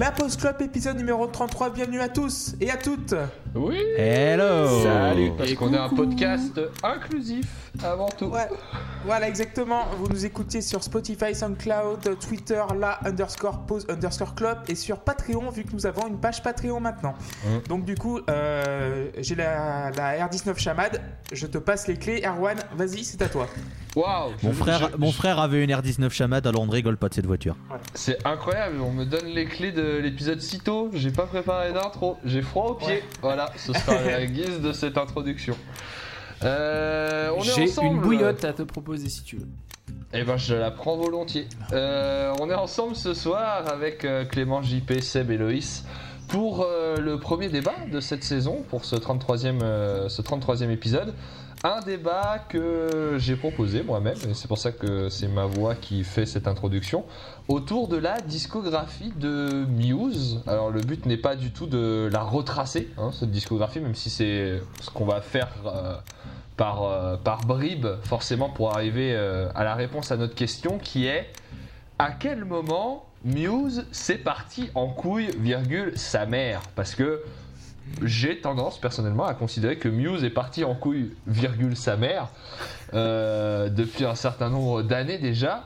La Post Club épisode numéro 33. Bienvenue à tous et à toutes. Oui. Hello. Salut. Parce Et qu'on est un podcast inclusif avant tout. Ouais, voilà exactement. Vous nous écoutez sur Spotify, SoundCloud, Twitter, la underscore pause underscore club et sur Patreon vu que nous avons une page Patreon maintenant. Mm. Donc du coup, euh, j'ai la, la R19 Chamade. Je te passe les clés. Erwan, vas-y, c'est à toi. Waouh. Mon je- frère, je- mon frère avait une R19 Chamade, alors on ne rigole pas de cette voiture. C'est incroyable. On me donne les clés de l'épisode si tôt. J'ai pas préparé d'intro. J'ai froid aux pieds. Ouais. Voilà. Ce sera la guise de cette introduction. Euh, J'ai une bouillotte à te proposer si tu veux. Eh ben, je la prends volontiers. Euh, on est ensemble ce soir avec euh, Clément, JP, Seb et Loïs pour euh, le premier débat de cette saison, pour ce 33e, euh, ce 33e épisode. Un débat que j'ai proposé moi-même, et c'est pour ça que c'est ma voix qui fait cette introduction, autour de la discographie de Muse. Alors le but n'est pas du tout de la retracer, hein, cette discographie, même si c'est ce qu'on va faire euh, par, euh, par bribes, forcément, pour arriver euh, à la réponse à notre question qui est à quel moment Muse s'est parti en couille, virgule, sa mère? Parce que j'ai tendance personnellement à considérer que Muse est parti en couille, virgule, sa mère euh, depuis un certain nombre d'années déjà.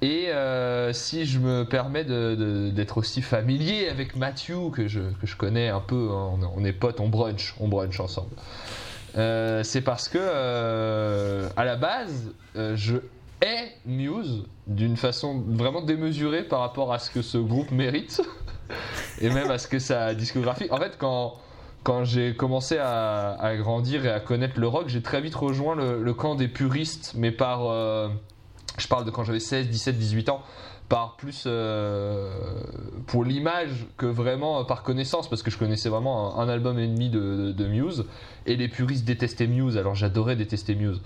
Et euh, si je me permets d'être aussi familier avec Matthew, que je, que je connais un peu, hein, on, est- potes, on brunch, on brunch ensemble. Euh, c'est parce que à la base, je hais Muse d'une façon vraiment démesurée par rapport à ce que ce groupe mérite et même à ce que sa discographie. En fait, quand quand j'ai commencé à, grandir et à connaître le rock, j'ai très vite rejoint le, le camp des puristes, mais par euh, je parle de quand j'avais 16, 17, 18 ans, par plus euh, pour l'image que vraiment euh, par connaissance, parce que je connaissais vraiment un, album et demi de, Muse, et les puristes détestaient Muse, alors j'adorais détester Muse.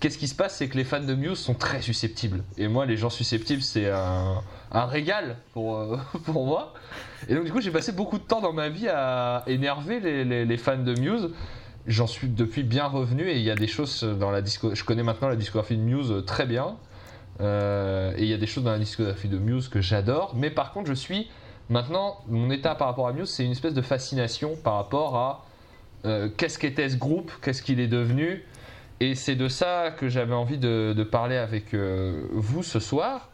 Qu'est-ce qui se passe, c'est que les fans de Muse sont très susceptibles, et moi, les gens susceptibles, c'est un, régal pour, euh, pour moi. Et donc, du coup, j'ai passé beaucoup de temps dans ma vie à énerver les, les- fans de Muse. J'en suis depuis bien revenu et il y a des choses dans la disco. Je connais maintenant la discographie de Muse très bien. Euh, et il y a des choses dans la discographie de Muse que j'adore. Mais par contre, je suis maintenant, mon état par rapport à Muse, c'est une espèce de fascination par rapport à euh, qu'est-ce qu'était ce groupe, qu'est-ce qu'il est devenu. Et c'est de ça que j'avais envie de, parler avec euh, vous ce soir.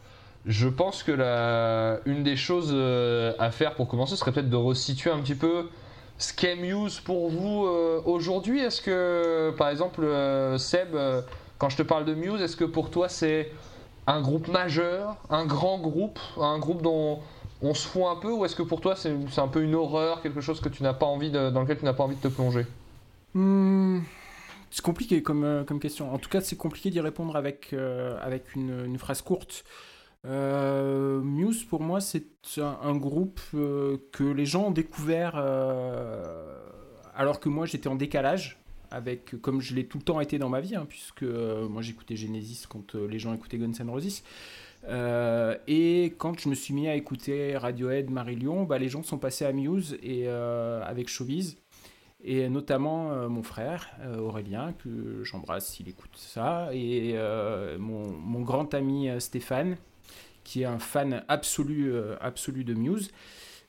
Je pense que la, une des choses à faire pour commencer serait peut-être de resituer un petit peu ce qu'est Muse pour vous aujourd'hui. Est-ce que, par exemple, Seb, quand je te parle de Muse, est-ce que pour toi c'est un groupe majeur, un grand groupe, un groupe dont on se fout un peu, ou est-ce que pour toi c'est un peu une horreur, quelque chose que tu n'as pas envie de- dans lequel tu n'as pas envie de te plonger? Hmm, c'est compliqué comme, euh, comme question. En tout cas, c'est compliqué d'y répondre avec, euh, avec une, phrase courte. Euh, Muse, pour moi, c'est un, groupe que les gens ont découvert alors que moi, j'étais en décalage. Comme je l'ai tout le temps été dans ma vie, hein, puisque euh, moi j'écoutais Genesis quand euh, les gens écoutaient Guns N' Roses. Euh, et quand je me suis mis à écouter Radiohead, Marillion, bah, les gens sont passés à Muse et avec Showbiz et notamment mon frère Aurélien, que j'embrasse s'il écoute ça, et mon, mon grand ami Stéphane, qui est un fan absolu, absolu de Muse.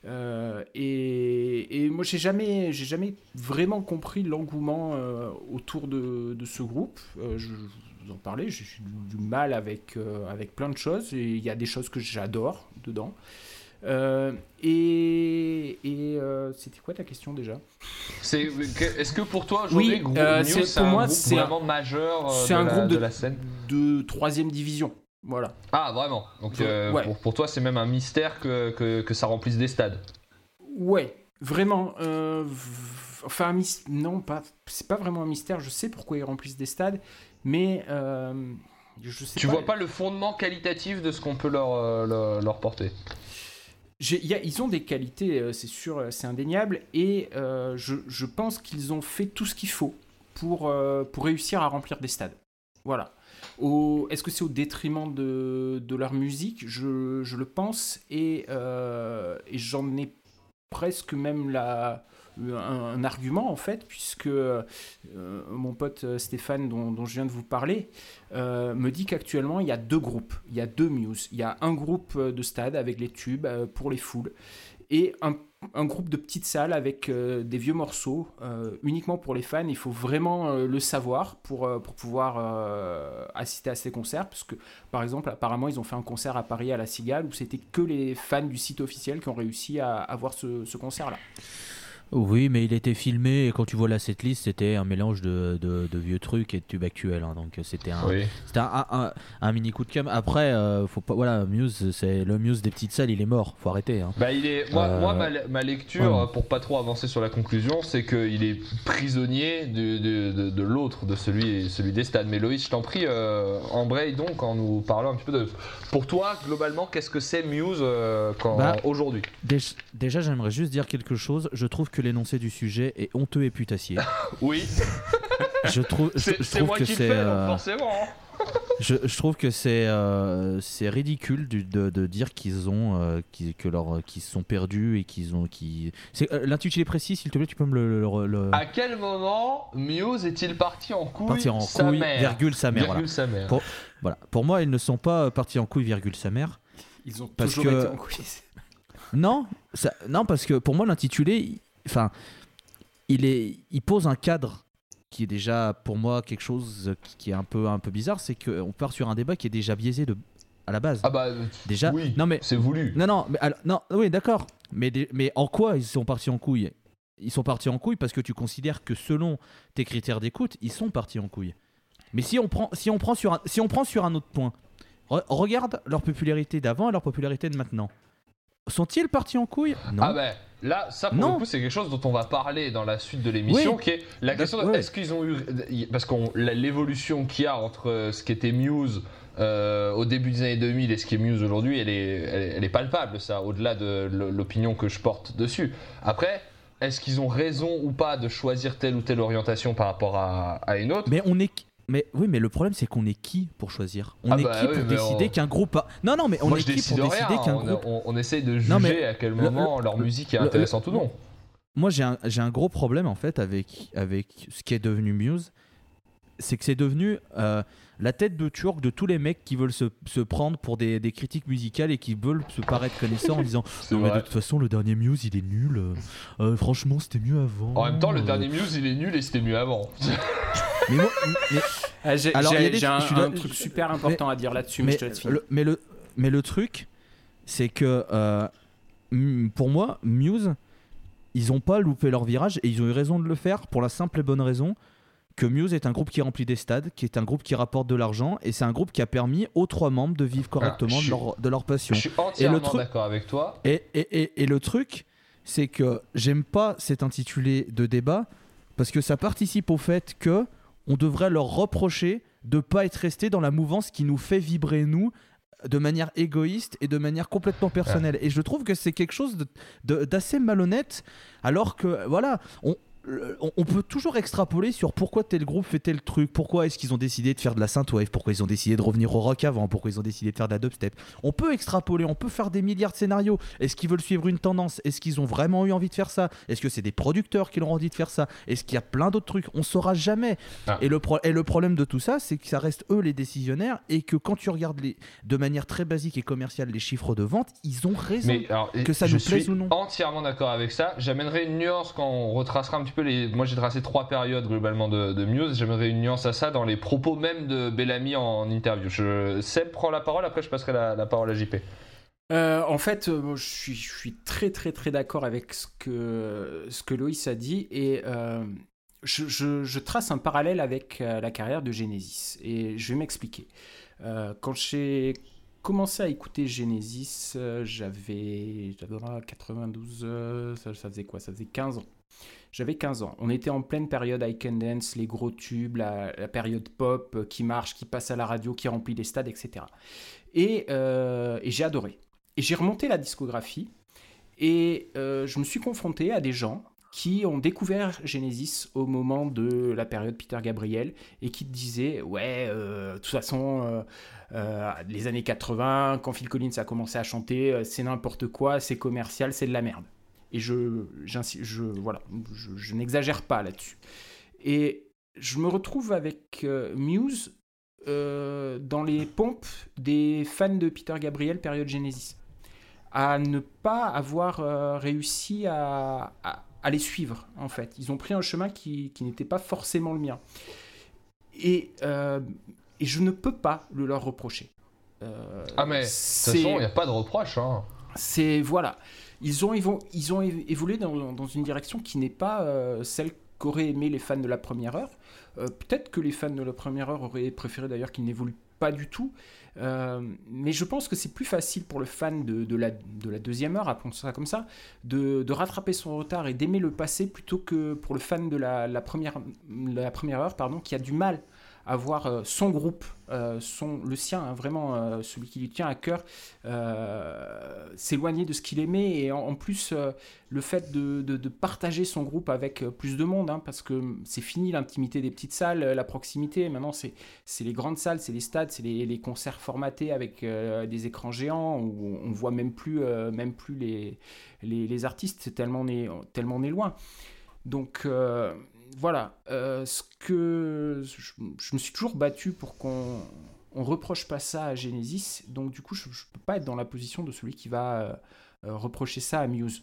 Euh, et, et moi, j'ai jamais, j'ai jamais vraiment compris l'engouement euh, autour de, de ce groupe. Euh, je, je vous en parlais, j'ai du, du mal avec, avec plein de choses, il y a des choses que j'adore dedans. Et et c'était quoi ta question déjà? C'est- Est-ce que pour toi aujourd'hui, Oui, c'est- pour un moi, groupe c'est un- vraiment majeur c'est de, un la, groupe de de- la scène? de troisième division. Voilà. Ah vraiment Donc euh, Ouais. pour, pour toi c'est même un mystère que, que, que ça remplisse des stades. Ouais, vraiment. euh, enfin, un mys- non, pas. C'est pas vraiment un mystère. Je sais pourquoi ils remplissent des stades, mais euh, je sais Tu pas. vois pas le fondement qualitatif de ce qu'on peut leur, leur, leur porter y a- ils ont des qualités, c'est sûr, c'est indéniable, et euh, je, je pense qu'ils ont fait tout ce qu'il faut pour, euh, pour réussir à remplir des stades. Voilà. Est-ce que c'est au détriment de, leur musique? Je, le pense, et, euh, et j'en ai presque même un, argument en fait, puisque mon pote Stéphane, dont, dont, je viens de vous parler, me dit qu'actuellement il y a deux groupes, il y a deux Muse. Il y a un groupe de stade avec les tubes pour les foules et un groupe de petites salles avec euh, des vieux morceaux euh, uniquement pour les fans. Il faut vraiment euh, le savoir pour, pour pouvoir assister à ces concerts. Parce que, par exemple, apparemment, ils ont fait un concert à Paris à la Cigale où c'était que les fans du site officiel qui ont réussi à, avoir ce concert-là. Oui, mais il était filmé et quand tu vois la setlist, c'était un mélange de, de, vieux trucs et de tubes actuels. Hein. donc c'était un, un, un, mini coup de cam. Après, euh, faut pas, voilà, Muse, c'est le Muse des petites salles, il est mort. Faut arrêter. Hein. Bah, il est, moi, moi euh, ma, lecture, pour pas trop avancer sur la conclusion, c'est qu'il est prisonnier de, de, de, l'autre, de celui, celui des stades. Mais Loïs, je t'en prie, euh, embraye donc en nous parlant un petit peu de. Pour toi, globalement, qu'est-ce que c'est Muse euh, bah, aujourd'hui? Déjà, j'aimerais juste dire quelque chose. Je trouve que l'énoncé du sujet est honteux et putassier. oui. Je trouve, c'est moi fais, euh, forcément. Je, trouve que c'est euh, c'est ridicule de, de, dire qu'ils ont euh, que leur qu'ils sont perdus et qu'ils ont qui c'est l'intitulé précis s'il te plaît tu peux me le, à quel moment Muse est-il parti en couille parti en sa couille mère. virgule sa mère, virgule sa mère. Pour, voilà pour moi ils ne sont pas partis en couille virgule sa mère ils ont parce toujours que... été en couille non ça, non parce que pour moi l'intitulé enfin, il, est, il pose un cadre qui est déjà pour moi quelque chose qui est un peu, un peu bizarre, c'est qu'on part sur un débat qui est déjà biaisé de, à la base. Ah bah déjà. Oui, non mais c'est voulu. Non non mais non oui d'accord. Mais mais en quoi ils sont partis en couille? Ils sont partis en couille parce que tu considères que selon tes critères d'écoute, ils sont partis en couille. Mais si on prend si on prend sur un, si on prend sur un autre point, regarde leur popularité d'avant et leur popularité de maintenant. Sont-ils partis en couille? Non. Ah ben là, ça pour le coup, c'est quelque chose dont on va parler dans la suite de l'émission, qui est la question est-ce qu'ils ont eu parce qu'on l'évolution qu'il y a entre euh, ce qui était Muse euh, au début des années 2000 et ce qui est Muse aujourd'hui, elle est, elle, est palpable, ça, au-delà de l'opinion que je porte dessus. Après, est-ce qu'ils ont raison ou pas de choisir telle ou telle orientation par rapport à, à une autre? Mais on est mais oui, mais le problème c'est qu'on est qui pour choisir? On ah est bah qui pour décider qu'un groupe a... Non, non, mais on est qui pour décider qu'un groupe. On, on, essaye de juger à quel moment leur musique est intéressante ou non. Moi, j'ai un, un, gros problème en fait avec, avec ce qui est devenu Muse. C'est que c'est devenu euh, la tête de turc de tous les mecs qui veulent se, se prendre pour des, des, critiques musicales et qui veulent se paraître connaissants en disant Non, mais de toute façon, le dernier Muse il est nul. Euh, franchement, c'était mieux avant. En même temps, le dernier Muse il est nul et c'était mieux avant. Mais moi, ah, j'ai un, truc super important à dire là-dessus, mais, le, mais, le, mais le truc, c'est que euh, pour moi, Muse, ils ont pas loupé leur virage et ils ont eu raison de le faire pour la simple et bonne raison que Muse est un groupe qui remplit des stades, qui est un groupe qui rapporte de l'argent et c'est un groupe qui a permis aux trois membres de vivre correctement de, leur, de, leur, passion. Je suis entièrement d'accord avec toi. Et, et, et, et le truc, c'est que j'aime pas cet intitulé de débat parce que ça participe au fait que on devrait leur reprocher de pas être resté dans la mouvance qui nous fait vibrer nous de manière égoïste et de manière complètement personnelle. Et je trouve que c'est quelque chose d'assez malhonnête, alors que voilà, on, on peut toujours extrapoler sur pourquoi tel groupe fait tel truc, pourquoi est-ce qu'ils ont décidé de faire de la synthwave, pourquoi ils ont décidé de revenir au rock avant, pourquoi ils ont décidé de faire de la dubstep. On peut extrapoler, on peut faire des milliards de scénarios. Est-ce qu'ils veulent suivre une tendance? Est-ce qu'ils ont vraiment eu envie de faire ça? Est-ce que c'est des producteurs qui leur ont envie de faire ça? Est-ce qu'il y a plein d'autres trucs? On saura jamais. Ah. Et, le et le problème de tout ça, c'est que ça reste eux les décisionnaires et que quand tu regardes les, de manière très basique et commerciale les chiffres de vente, ils ont raison. que ça nous plaise ou non. Entièrement d'accord avec ça. J'amènerai une nuance quand on retracera un petit Moi j'ai tracé trois périodes globalement de, de Muse. J'aimerais une nuance à ça dans les propos même de Bellamy en interview. Je... Seb prend la parole, après je passerai la, parole à JP. Euh, en fait, euh, je, suis, très très très d'accord avec ce que, Loïs a dit et euh, je, trace un parallèle avec la carrière de Genesis et je vais m'expliquer. quand j'ai commencé à écouter Genesis, j'avais 92, ça, ça, faisait quoi? Ça faisait 15 ans. J'avais 15 ans. On était en pleine période I Can Dance, les gros tubes, la, période pop euh, qui marche, qui passe à la radio, qui remplit les stades, etc. Euh, et, j'ai adoré. Et j'ai remonté la discographie et euh, je me suis confronté à des gens qui ont découvert Genesis au moment de la période Peter Gabriel et qui disaient ouais de toute façon les années 80 quand Phil Collins a commencé à chanter c'est n'importe quoi c'est commercial c'est de la merde Et je, je, voilà, je, n'exagère pas là-dessus. Et je me retrouve avec Muse dans les pompes des fans de Peter Gabriel période Genesis à ne pas avoir réussi à, à, les suivre en fait. Ils ont pris un chemin qui, qui n'était pas forcément le mien. Et, et je ne peux pas le leur reprocher. Euh, ah mais de toute façon, il n'y a pas de reproche. Hein. C'est voilà, ils ont, ils, ont évolué dans, une direction qui n'est pas euh, celle qu'auraient aimé les fans de la première heure. Euh, peut-être que les fans de la première heure auraient préféré d'ailleurs qu'ils n'évoluent pas du tout. mais je pense que c'est plus facile pour le fan de, de, la, de la deuxième heure, appelons ça comme ça, de, de rattraper son retard et d'aimer le passé plutôt que pour le fan de la, la, première, la première heure pardon, qui a du mal avoir euh, son groupe, euh, son, le sien, hein, vraiment euh, celui qui lui tient à cœur, s'éloigner de ce qu'il aimait et en, plus le fait de, de, partager son groupe avec plus de monde, hein, parce que c'est fini l'intimité des petites salles, la proximité, maintenant c'est les grandes salles, c'est les stades, c'est les, les, concerts formatés avec des écrans géants où on voit même plus, même plus les, les, les artistes, tellement on est, tellement on loin. Donc voilà, euh, ce que je, me suis toujours battu pour qu'on on reproche pas ça à Genesis, donc du coup je, ne peux pas être dans la position de celui qui va euh, euh, reprocher ça à Muse.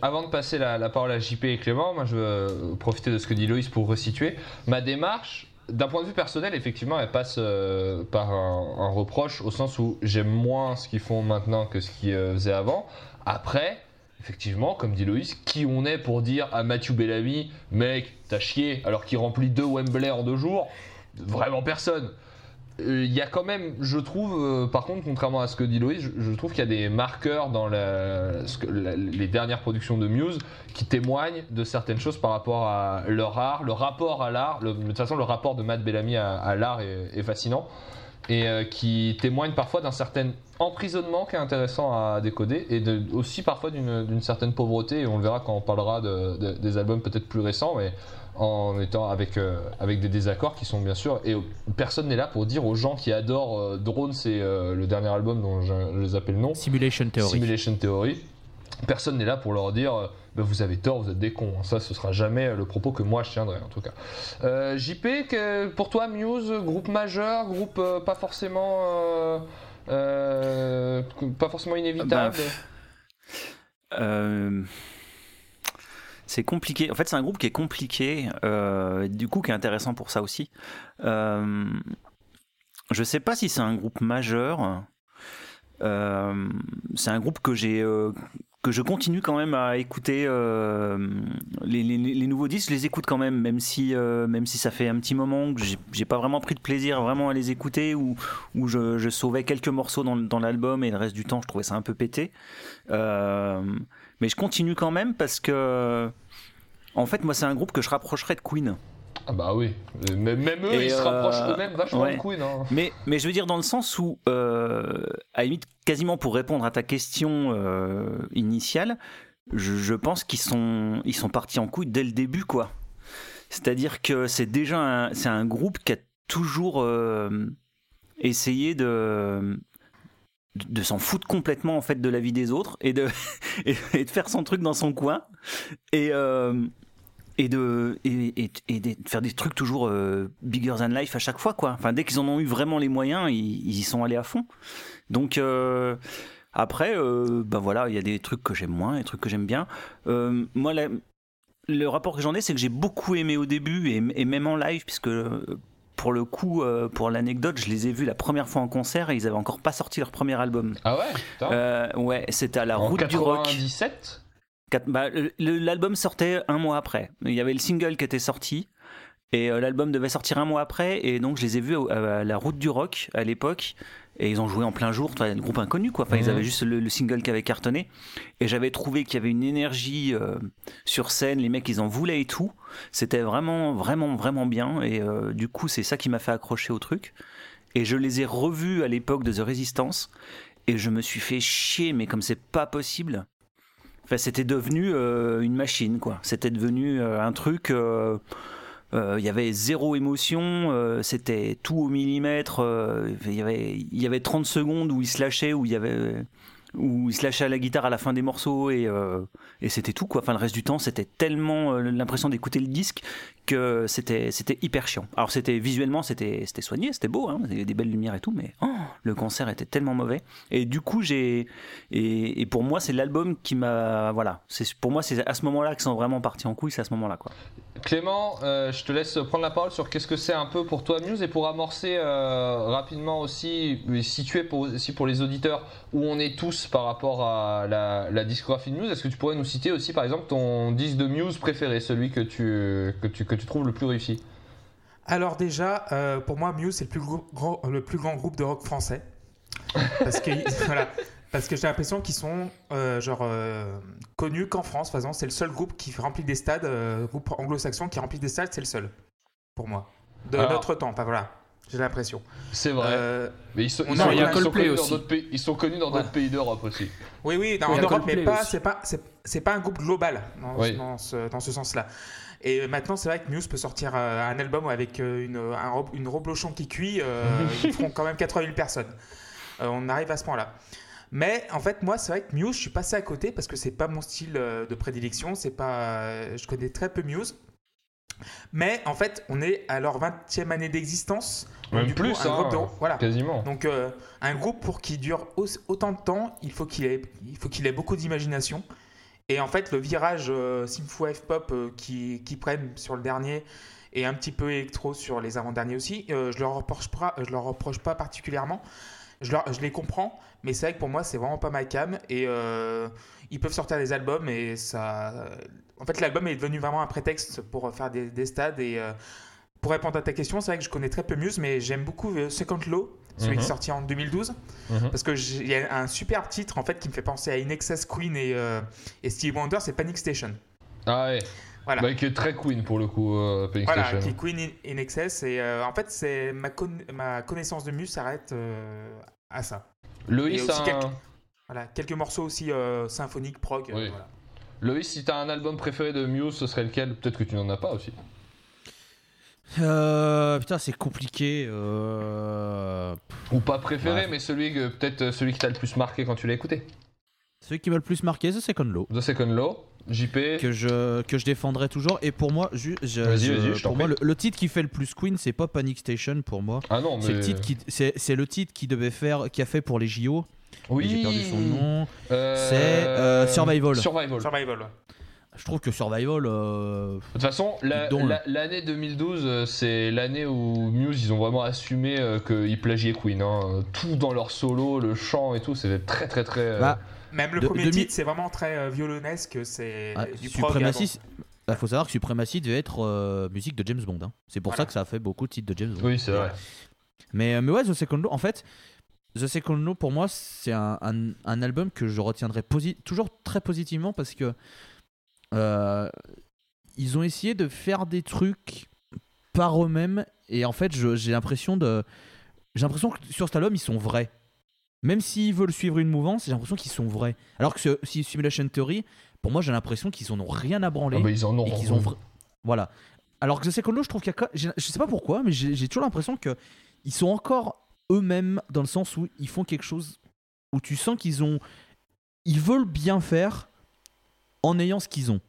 avant de passer la, parole à JP et Clément, moi je veux profiter de ce que dit Loïs pour resituer. Ma démarche, d'un point de vue personnel, effectivement, elle passe par un, reproche au sens où j'aime moins ce qu'ils font maintenant que ce qu'ils faisaient avant. Après, effectivement, comme dit Loïs, qui on est pour dire à Mathieu Bellamy, mec, t'as chié, alors qu'il remplit deux Wembley en deux jours? Vraiment personne. Euh, il y a quand même, je trouve, euh, par contre, contrairement à ce que dit Loïs, je, trouve qu'il y a des marqueurs dans les dernières productions de Muse qui témoignent de certaines choses par rapport à leur art, le rapport à l'art. De toute façon, le rapport de Matt Bellamy à, l'art est, fascinant et euh, qui témoigne parfois d'un certain emprisonnement qui est intéressant à décoder et aussi parfois d'une certaine pauvreté. Et on le verra quand on parlera des albums peut-être plus récents mais en étant avec, euh, avec des désaccords qui sont bien sûr et personne n'est là pour dire aux gens qui adorent euh, Drone c'est le dernier album dont je, les appelle le nom. Simulation Theory. Simulation Theory. Personne n'est là pour leur dire vous avez tort, vous êtes des cons. Ça, ce sera jamais le propos que moi je tiendrai en tout cas. Euh, JP, pour toi, Muse, groupe majeur, groupe euh, pas forcément, euh, pas forcément inévitable. Bah, c'est compliqué. En fait, c'est un groupe qui est compliqué, du coup, qui est intéressant pour ça aussi. je sais pas si c'est un groupe majeur. c'est un groupe que j'ai que je continue quand même à écouter euh, les, nouveaux disques. Je les écoute quand même, même si, euh, même si ça fait un petit moment que j'ai pas vraiment pris de plaisir vraiment à les écouter, ou où je, sauvais quelques morceaux dans, l'album et le reste du temps je trouvais ça un peu pété. Euh, mais je continue quand même parce que, en fait, moi c'est un groupe que je rapprocherais de Queen. Ah bah oui, même, eux, ils se rapprochent eux-mêmes vachement de Queen. Hein. Mais, mais je veux dire dans le sens où, euh, à la limite, quasiment pour répondre à ta question euh, initiale, je, pense qu'ils sont, ils sont partis en couille dès le début, quoi. C'est-à-dire que c'est déjà un, c'est un groupe qui a toujours euh, essayé de de s'en foutre complètement en fait de la vie des autres et de, et de faire son truc dans son coin et et de, et, et, de faire des trucs toujours euh, bigger than life à chaque fois quoi. Enfin dès qu'ils en ont eu vraiment les moyens, ils, y sont allés à fond. Donc euh, après, euh, ben voilà, il y a des trucs que j'aime moins, des trucs que j'aime bien. moi, le rapport que j'en ai, c'est que j'ai beaucoup aimé au début et, et, même en live, puisque pour le coup, pour l'anecdote, je les ai vus la première fois en concert et ils avaient encore pas sorti leur premier album. Ah ouais. ouais, c'était à la route du rock. 97 bah, l'album sortait un mois après. Il y avait le single qui était sorti. Et euh, l'album devait sortir un mois après, et donc je les ai vus à, la route du rock à l'époque, et ils ont joué en plein jour, un groupe inconnu quoi. Enfin, ils mhm. avaient juste le, single qui avait cartonné, et j'avais trouvé qu'il y avait une énergie euh, sur scène, les mecs ils en voulaient et tout. C'était vraiment, vraiment, vraiment bien, et euh, du coup c'est ça qui m'a fait accrocher au truc. Et je les ai revus à l'époque de The Resistance, et je me suis fait chier, mais comme c'est pas possible c'était devenu euh, une machine, quoi. C'était devenu euh, un truc. Euh, il y avait zéro émotion, c'était tout au millimètre. Il y avait, y avait 30 secondes où il se lâchait, où il y avait où il se lâchait à la guitare à la fin des morceaux et, euh, c'était tout quoi. Enfin le reste du temps c'était tellement euh, l'impression d'écouter le disque que c'était c'était hyper chiant. Alors c'était visuellement c'était c'était soigné, c'était beau, hein, il y avait des belles lumières et tout, mais oh, le concert était tellement mauvais. Et du coup j'ai et, pour moi c'est l'album qui m'a voilà c'est pour moi c'est à ce moment-là que sont vraiment partis en couille, c'est à ce moment-là quoi. Clément, euh, je te laisse prendre la parole sur qu'est-ce que c'est un peu pour toi Muse et pour amorcer rapidement aussi, situer aussi pour les auditeurs où on est tous par rapport à la, la discographie de Muse. Est-ce que tu pourrais nous citer aussi par exemple ton disque de Muse préféré, celui que tu, que tu, que tu trouves le plus réussi? Alors déjà, euh, pour moi, Muse c'est le plus, gros- le plus grand groupe de rock français. Parce que, voilà, parce que j'ai l'impression qu'ils sont euh, genre euh, connus qu'en France. Par exemple, c'est le seul groupe qui remplit des stades, groupe anglo-saxon qui remplit des stades, c'est le seul pour moi. De Alors- notre temps, enfin voilà, j'ai l'impression. C'est vrai. Euh, Mais ils sont, on ils a- sont- il y a ils sont Coldplay connus dans aussi. d'autres pays, ils sont connus dans d'autres pays d'Europe aussi. Oui, oui, dans, Il y en Europe, mais pas, c'est pas, c'est, c'est pas un groupe global dans, Oui. dans ce, dans ce sens-là. Et maintenant, c'est vrai que Muse peut sortir euh, un album avec euh, une, un une reblochon qui cuit. euh, ils feront quand même 80 000 personnes. Euh, on arrive à ce point-là. Mais en fait, moi, c'est vrai que Muse, je suis passé à côté parce que c'est pas mon style de prédilection. C'est pas, je connais très peu Muse. Mais en fait, on est à leur 20e année d'existence. Même du coup, plus, un hein, groupe de- voilà. quasiment. Donc euh, un groupe pour qu'il dure au- autant de temps, il faut qu'il ait, il faut qu'il ait beaucoup d'imagination. Et en fait, le virage euh, synthwave pop euh, qui, qui prennent sur le dernier et un petit peu électro sur les avant-derniers aussi, euh, je leur reproche pas, je leur reproche pas particulièrement. Je, leur- je les comprends, mais c'est vrai que pour moi, c'est vraiment pas ma cam. Et euh, ils peuvent sortir des albums et ça. En fait, l'album est devenu vraiment un prétexte pour faire des, des stades et. euh, pour répondre à ta question, c'est vrai que je connais très peu Muse, mais j'aime beaucoup euh, Second Law, celui Mhm. qui est sorti en 2012, Mhm. parce que il y a un super titre en fait qui me fait penser à In Excess Queen et, euh, et Stevie Wonder, c'est Panic Station. Ah ouais. Voilà. Bah, qui est très Queen pour le coup, euh, Panic Voilà, Station. qui est Queen in, in Excess. Et euh, en fait, c'est ma, con- ma connaissance de Muse s'arrête à ça. Loïs, a quelques- Voilà, quelques morceaux aussi euh, symphoniques, prog. euh, Oui. voilà. Loïs, si t'as un album préféré de Muse, ce serait lequel? Peut-être que tu n'en as pas aussi. Euh, putain, c'est compliqué. euh, Ou pas préféré, Ouais. mais celui que peut-être celui qui t'a le plus marqué quand tu l'as écouté. Celui qui m'a le plus marqué, c'est Second Law. The Second Law, JP. Que je, que je défendrai toujours. Et pour moi, ju- je- Vas-y, je- vas-y, je t'en pour moi le, le titre qui fait le plus Queen, c'est pas Panic Station pour moi. Ah non, mais. C'est le titre qui, c'est, c'est le titre qui devait faire, qui a fait pour les JO. Oui. J'ai perdu son nom. Euh, C'est, euh, Survival. Survival. Survival. Je trouve que Survival. euh, De toute façon, la- la- l'année 2012, euh, c'est l'année où Muse, ils ont vraiment assumé euh, qu'ils plagiaient Queen. hein. Tout dans leur solo, le chant et tout, c'était très très très. euh, Bah, Même le De- premier demi- titre, c'est vraiment très euh, violonesque. C'est ah, du prog. Supremacy. Il faut savoir que Supremacy devait être euh, musique de James Bond. hein. C'est pour Voilà. ça que ça a fait beaucoup de titres de James Bond. Oui, c'est vrai. Mais, mais ouais, The Second Law, en fait, The Second Law, pour moi, c'est un, un- un album que je retiendrai toujours très positivement parce que euh, ils ont essayé de faire des trucs par eux-mêmes et en fait, j'ai l'impression de. J'ai l'impression que sur cet album, ils sont vrais. Même s'ils veulent suivre une mouvance, j'ai l'impression qu'ils sont vrais. Alors que ce, si Simulation Theory, pour moi, j'ai l'impression qu'ils en ont rien à branler Ah bah, ils en ont. et ont vra- voilà alors que The Second Law je trouve qu'il y a je sais pas pourquoi mais j'ai j'ai toujours l'impression que ils sont encore eux-mêmes dans le sens où ils font quelque chose où tu sens qu'ils ont ils veulent bien faire en ayant ce qu'ils ont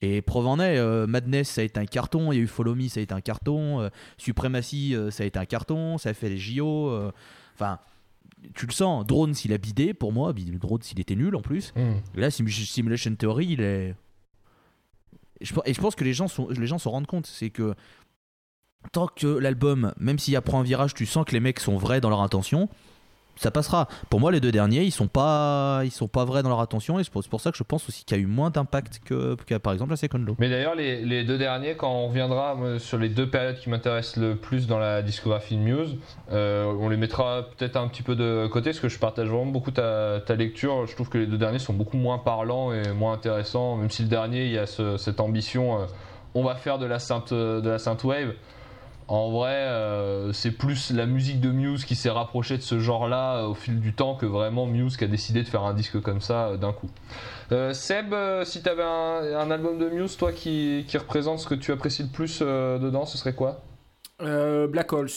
et preuve en est euh, Madness ça a été un carton il y a eu Follow Me ça a été un carton euh, Supremacy euh, ça a été un carton ça a fait les JO euh, enfin tu le sens Drone s'il a bidé pour moi Drone s'il était nul en plus et là, Sim- Simulation Theory, il est. Et je, et je pense que les gens sont, les gens s'en rendent compte. C'est que tant que l'album, même s'il apprend un virage, tu sens que les mecs sont vrais dans leur intention, ça passera. Pour moi, les deux derniers, ils sont pas, ils sont pas vrais dans leur intention. Et c'est pour, ça que je pense aussi qu'il y a eu moins d'impact que, par exemple, la Second Law. Mais d'ailleurs, les, deux derniers, quand on reviendra moi, sur les deux périodes qui m'intéressent le plus dans la discographie de Muse, euh, on les mettra peut-être un petit peu de côté parce que je partage vraiment beaucoup ta, lecture. Je trouve que les deux derniers sont beaucoup moins parlants et moins intéressants, même si le dernier, il y a ce- cette ambition, euh, on va faire de la synth, de la synthwave. En vrai, euh, c'est plus la musique de Muse qui s'est rapprochée de ce genre-là euh, au fil du temps que vraiment Muse qui a décidé de faire un disque comme ça euh, d'un coup. Euh, Seb, si tu avais un, un album de Muse, toi, qui, qui représente ce que tu apprécies le plus dedans, ce serait quoi? Black Holes.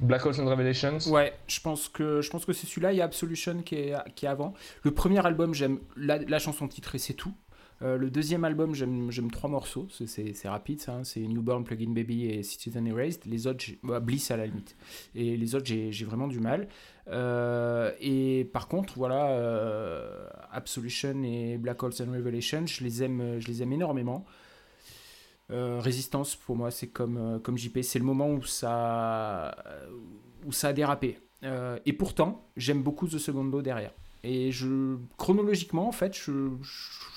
Black Holes and Revelations. Ouais, je pense que je pense que c'est celui-là. Il y a Absolution qui est, qui est avant. Le premier album, j'aime la, la chanson titrée, c'est tout. Euh, le deuxième album, j'aime trois morceaux. C'est- rapide, ça. hein. C'est Newborn, Plugin Baby et Citizen Erased. Les autres, bah, Bliss à la limite. Et les autres, j'ai vraiment du mal. Euh, et par contre, voilà, euh, Absolution et Black Holes and Revelation, je les aime, je les aime énormément. Résistance, pour moi, c'est comme, comme JP, c'est le moment où ça, où ça a dérapé. Et pourtant, j'aime beaucoup The Second Law derrière. Et je, chronologiquement, en fait, je-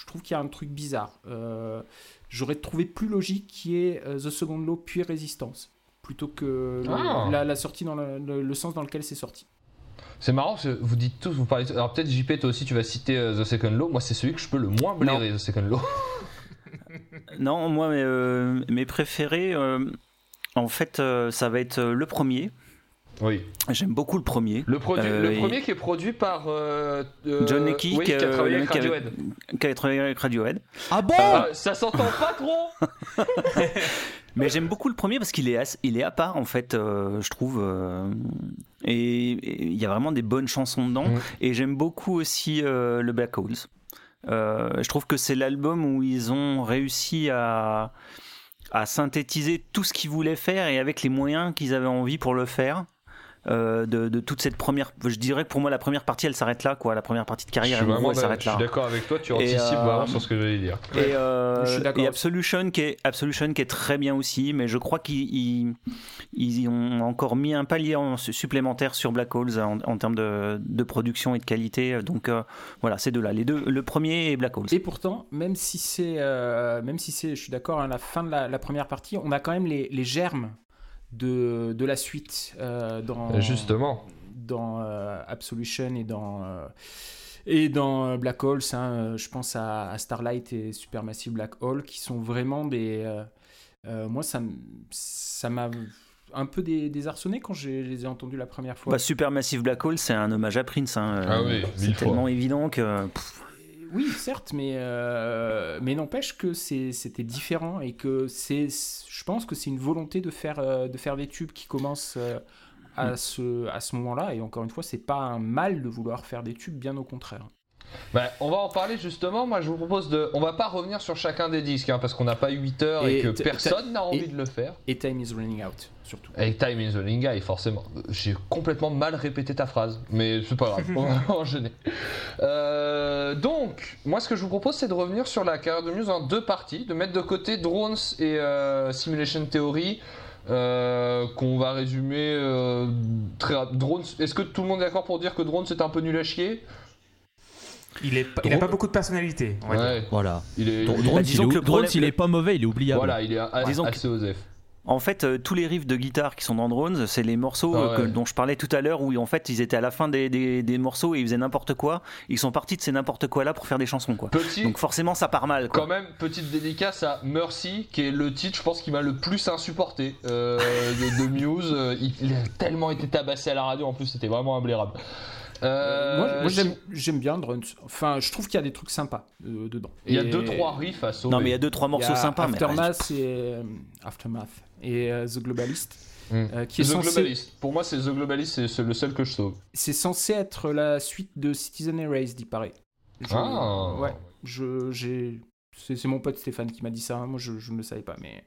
je trouve qu'il y a un truc bizarre. Euh, J'aurais trouvé plus logique qu'il y ait euh, The Second Law puis Résistance, plutôt que le- Ah. la, la sortie dans le, le- le sens dans lequel c'est sorti. C'est marrant parce que vous dites tous, vous parlez. Alors peut-être JP, toi aussi, tu vas citer euh, The Second Law. Moi, c'est celui que je peux le moins blairer, The Second Law. Non, moi, mes, euh, mes préférés, euh, en fait, euh, ça va être euh, le premier. Oui. J'aime beaucoup le premier. Le, produit, Euh, le premier qui est produit par euh, euh, John Leckie, oui, qui, qui a euh, travaillé avec qui a- Radiohead. qui a travaillé avec Radiohead. Ah bon? Ah, ça s'entend pas trop Mais j'aime beaucoup le premier parce qu'il est, il est à part, en fait, euh, je trouve. euh, et il y a vraiment des bonnes chansons dedans. Mm. Et j'aime beaucoup aussi euh, le Black Holes. Euh, je trouve que c'est l'album où ils ont réussi à, à synthétiser tout ce qu'ils voulaient faire et avec les moyens qu'ils avaient envie pour le faire. Euh, de, de toute cette première, je dirais que pour moi la première partie elle s'arrête là quoi, la première partie de Je carrière vraiment elle s'arrête je suis là. d'accord avec toi, tu Et, anticipes euh, vraiment sur ce que j'allais dire. Et, euh, Je et. Absolution qui est Absolution qui est très bien aussi, mais je crois qu'ils ils, ils ont encore mis un palier en- supplémentaire sur Black Holes en, en termes de, de production et de qualité. Donc euh, voilà, ces deux-là, les deux, le premier et Black Holes. Et pourtant, même si c'est, euh, même si c'est, je suis d'accord, à la fin de la, la première partie, on a quand même les, les germes de, de la suite euh, dans, Justement. dans euh, Absolution et dans euh, et dans Black Holes. hein, je pense à, à Starlight et Supermassive Black Hole qui sont vraiment des. euh, euh, moi, ça, ça m'a un peu dé- désarçonné quand je les ai entendus la première fois. Bah, Supermassive Black Hole, c'est un hommage à Prince. hein. Ah oui, c'est tellement évident que. pff, Oui, certes, mais, euh, mais n'empêche que c'était différent et que c'est, je pense que c'est une volonté de faire, euh, de faire des tubes qui commencent euh, à ce, à ce moment-là. Et encore une fois, c'est pas un mal de vouloir faire des tubes, bien au contraire. Bah, on va en parler justement. Moi, je vous propose de. On va pas revenir sur chacun des disques hein, parce qu'on n'a pas 8 heures et, Et que personne n'a envie et- de le faire. Et Time is running out, surtout. Avec Time in the Linga, forcément. J'ai complètement mal répété ta phrase, mais c'est pas grave, on va. Euh, donc, moi, ce que je vous propose, c'est de revenir sur la carrière de Muse en deux parties, de mettre de côté Drones et euh, Simulation Theory. euh, qu'on va résumer euh, très Drones. Est-ce que tout le monde est d'accord pour dire que Drones c'est un peu nul à chier? Il, est pas, il a pas beaucoup de personnalité. on va dire. Ouais, Voilà. il est. Drones, il- Bah, il, disons est, que le Drones, problème- il est pas mauvais, il est oubliable. voilà, il est a- Disons que- assez osef. En fait, euh, tous les riffs de guitare qui sont dans Drones, c'est les morceaux Ah euh, que- ouais. dont je parlais tout à l'heure, où en fait ils étaient à la fin des, des- des morceaux et ils faisaient n'importe quoi. Ils sont partis de ces n'importe quoi là pour faire des chansons quoi. Petit, Donc forcément ça part mal quoi. Quand même, petite dédicace à Mercy, qui est le titre, je pense, qui m'a le plus insupporté euh, de, de Muse. Euh, Il, il a tellement été tabassé à la radio, en plus, c'était vraiment imblairable. Euh, moi, j'aime, j'aime bien Drones. Enfin, je trouve qu'il y a des trucs sympas euh, dedans. Il y a Et- deux trois riffs à sauver. Non mais il y a deux trois il y morceaux a sympas mais Aftermath et euh, Aftermath et euh, The Globalist, Mm. euh, qui est The censé, Globalist. Pour moi, c'est The Globalist, c'est- c'est le seul que je sauve. c'est censé être la suite de Citizen Erased, il paraît. Je- Ah. Ouais, je, j'ai, c'est, mon pote Stéphane qui m'a dit ça. hein. Moi, je, je ne le savais pas, mais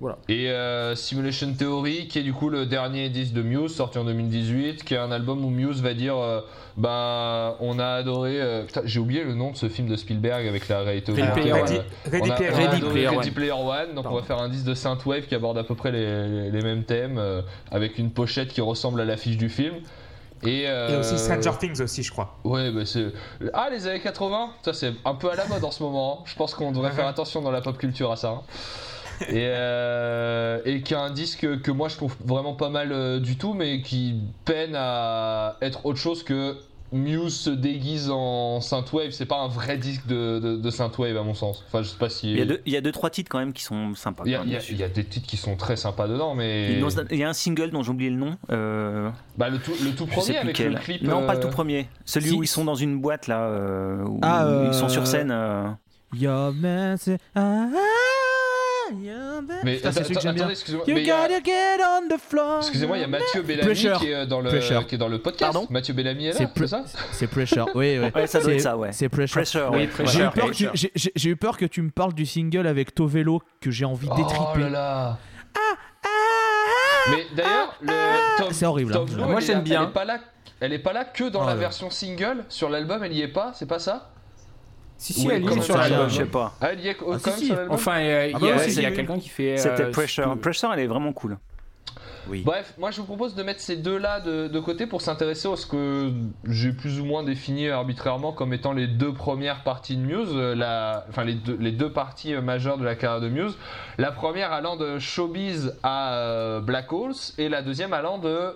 voilà. Et euh, Simulation Theory, qui est du coup le dernier disque de Muse, sorti en 2018, qui est un album où Muse va dire euh, Bah, on a adoré. euh, j'ai oublié le nom de ce film de Spielberg avec la réalité Ready augmentée. Player Ready, Ready on a, Player on a One. Ready adoré Player Ready One. Player One, donc on va faire un disque de Synthwave qui aborde à peu près les, les- les mêmes thèmes, euh, avec une pochette qui ressemble à l'affiche du film. Et, euh, Et aussi Stranger Things aussi, je crois. Ouais, bah c'est. Ah, les années 80 Ça, c'est un peu à la mode en ce moment. hein. Je pense qu'on devrait faire attention dans la pop culture à ça. hein. Et, euh, et qui a un disque que moi je trouve vraiment pas mal euh, du tout, mais qui peine à être autre chose que Muse se déguise en synthwave. C'est pas un vrai disque de, de, de synthwave à mon sens. Enfin, je sais pas si. il y, a deux, il y a deux trois titres quand même qui sont sympas. Il y a- quand il y même. a- il y a des titres qui sont très sympas dedans, mais. Il y a- il y a un single dont j'ai oublié le nom. euh, Bah, le tout, le premier avec quel. le clip. Non, pas le euh, tout premier. Celui Si- où ils sont dans une boîte là, euh, où Ah, ils sont euh, sur scène. euh, Your man say, ah, ah, Mais Putain, c'est attends, celui que j'aime bien. attendez, excusez-moi. You mais il y a- gotta get on the floor. Excusez-moi, il y a Mathieu Bellamy Pressure. qui est dans le Pressure. qui est dans le podcast. Pardon Mathieu Bellamy est là, C'est c'est pre- ça C'est Pressure. Oui, oui. Ouais, ça doit C'est- être ça, ouais. C'est Pressure. Pressure, Oui, ouais. Pressure. J'ai eu, peur que tu- Pressure. j'ai- j'ai- j'ai eu peur que tu me parles du single avec Tovelo que j'ai envie Oh d'étriper. là là. Mais d'ailleurs, le Tom, C'est horrible, Tom hein. Moi, elle est- j'aime bien. Elle est pas là. Elle est pas là que dans Ah, la version single sur l'album. Elle y est pas. C'est pas ça? Si, si, Oui, elle y est sur l'album. Je sais pas. Ah, elle y est Ah, quand sur l'album. Enfin, il Ah y a, quelqu'un qui fait. C'était euh, Pressure. ce que- Pressure, elle est vraiment cool. Oui. Bref, moi je vous propose de mettre ces deux-là de, de côté pour s'intéresser à ce que j'ai plus ou moins défini arbitrairement comme étant les deux premières parties de Muse, euh, la, enfin les deux, les deux parties euh, majeures de la carrière de Muse. La première allant de Showbiz à Black Holes et la deuxième allant de.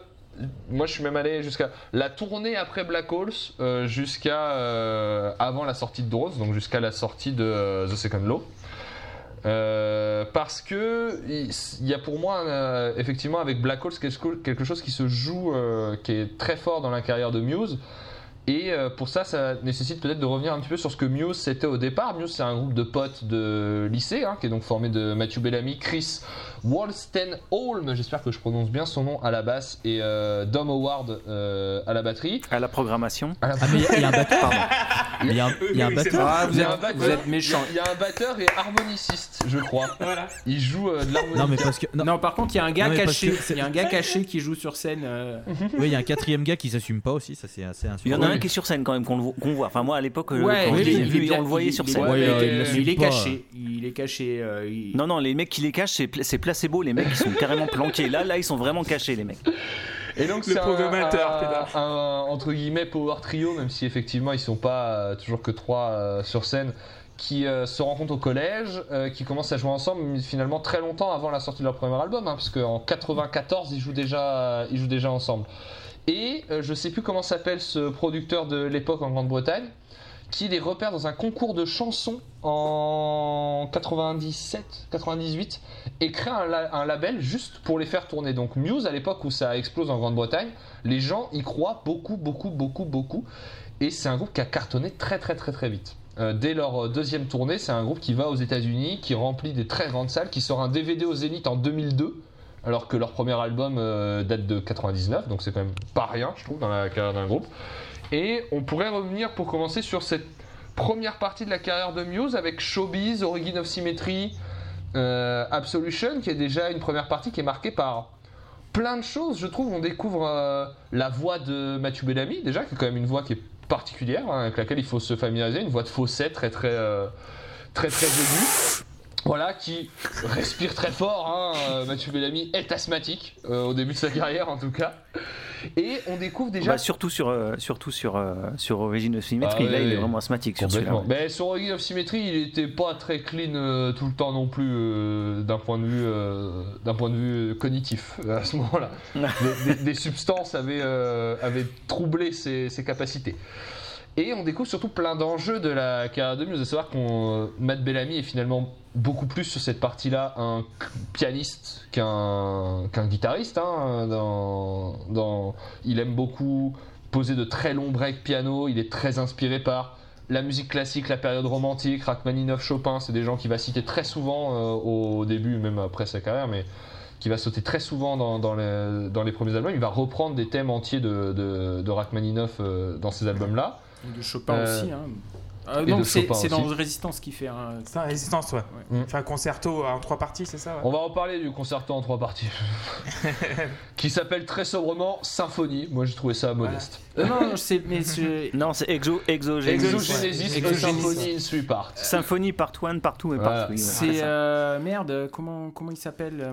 Moi je suis même allé jusqu'à la tournée après Black Holes euh, jusqu'à euh, avant la sortie de Drones, donc jusqu'à la sortie de euh, The Second Law. Parce que il y a pour moi effectivement avec Black Hole quelque chose qui se joue qui est très fort dans la carrière de Muse et pour ça ça nécessite peut-être de revenir un petit peu sur ce que Muse c'était au départ Muse c'est un groupe de potes de lycée hein, qui est donc formé de Matthew Bellamy Chris Wolstenholm j'espère que je prononce bien son nom à la basse et euh, Dom Howard euh, à la batterie À la programmation. À la- Ah, mais il y, a- il y a un batteur. Pardon. Il y a un, y a batteur. Ah, vous êtes, batteur, vous êtes méchant. il y a un batteur et harmoniciste je crois Voilà. il joue euh, de l'harmonica Non, mais parce que. Non, Non. par contre, il y a un gars Non, caché. Il y a un gars caché qui joue sur scène. euh, Oui, il y a un quatrième gars qui s'assume pas aussi, ça c'est assez Il y en a Oui. un qui est sur scène quand même qu'on voit. Enfin moi à l'époque Ouais, quand oui, il on le voyait sur scène. Ouais, il est caché. Il est caché. Non non les mecs qui les cachent c'est placebo les mecs ils sont carrément planqués. Là là ils sont vraiment cachés les mecs. Et donc Le c'est un, programmateur, un- un- entre guillemets power trio, même si effectivement ils sont pas euh, toujours que trois euh, sur scène, qui euh, se rencontrent au collège, euh, qui commencent à jouer ensemble mais finalement très longtemps avant la sortie de leur premier album, hein, parce qu'en 94 ils jouent déjà, ils jouent déjà ensemble. Et euh, je sais plus comment s'appelle ce producteur de l'époque en Grande-Bretagne, qui les repère dans un concours de chansons en 97, 98 et crée un, la- un label juste pour les faire tourner. Donc Muse, à l'époque où ça explose en Grande-Bretagne, les gens y croient beaucoup, beaucoup, beaucoup, beaucoup. Et c'est un groupe qui a cartonné très, très, très, très vite. Euh, dès leur euh, deuxième tournée, c'est un groupe qui va aux États-Unis, qui remplit des très grandes salles, qui sort un DVD au Zénith en 2002, alors que leur premier album euh, date de 99, donc c'est quand même pas rien, je trouve, dans la carrière d'un groupe. Et on pourrait revenir pour commencer sur cette première partie de la carrière de Muse avec Showbiz, Origin of Symmetry, euh, Absolution, qui est déjà une première partie qui est marquée par plein de choses. Je trouve on découvre euh, la voix de Matthew Bellamy, déjà, qui est quand même une voix qui est particulière, hein, avec laquelle il faut se familiariser, une voix de fausset très très euh, très très aiguë. Voilà, qui respire très fort. Hein. euh, Mathieu Bellamy est asthmatique, euh, au début de sa carrière en tout cas. Et on découvre déjà Bah, surtout sur euh, surtout sur euh, sur Origin of Symmetry Ah là il est vraiment asthmatique sur celui-là. Mais sur Origin of Symmetry, il était pas très clean tout le temps non plus d'un point de vue d'un point de vue cognitif à ce moment-là. des, des- des substances avaient avaient troublé ses, ses capacités. Et on découvre surtout plein d'enjeux de la de Muse, de savoir qu'on Matt Bellamy est finalement beaucoup plus sur cette partie-là un pianiste qu'un qu'un guitariste. hein, il aime beaucoup poser de très longs breaks piano, il est très inspiré par la musique classique, la période romantique, Rachmaninoff, Chopin, c'est des gens qu'il va citer très souvent euh, au début, même après sa carrière, mais qui va sauter très souvent dans, dans les, premiers albums. Il va reprendre des thèmes entiers de, de, de Rachmaninoff euh, dans ces albums-là. De Chopin Euh, aussi. Hein. Euh, et non, c'est dans. Résistance qui fait un. C'est un résistance, ouais. Mm. Fait un concerto en trois parties, c'est ça ouais On va en parler du concerto en trois parties, qui s'appelle très sobrement Symphonie. Moi j'ai trouvé ça modeste. Euh, non, c'est mais c'est- Non c'est Exo Exogenesis. Exogenesis, Ouais. a Symphony in Three Parts. Symphonie part 1, part 2 et Voilà. part 3. c'est euh, merde. Comment comment il s'appelle euh,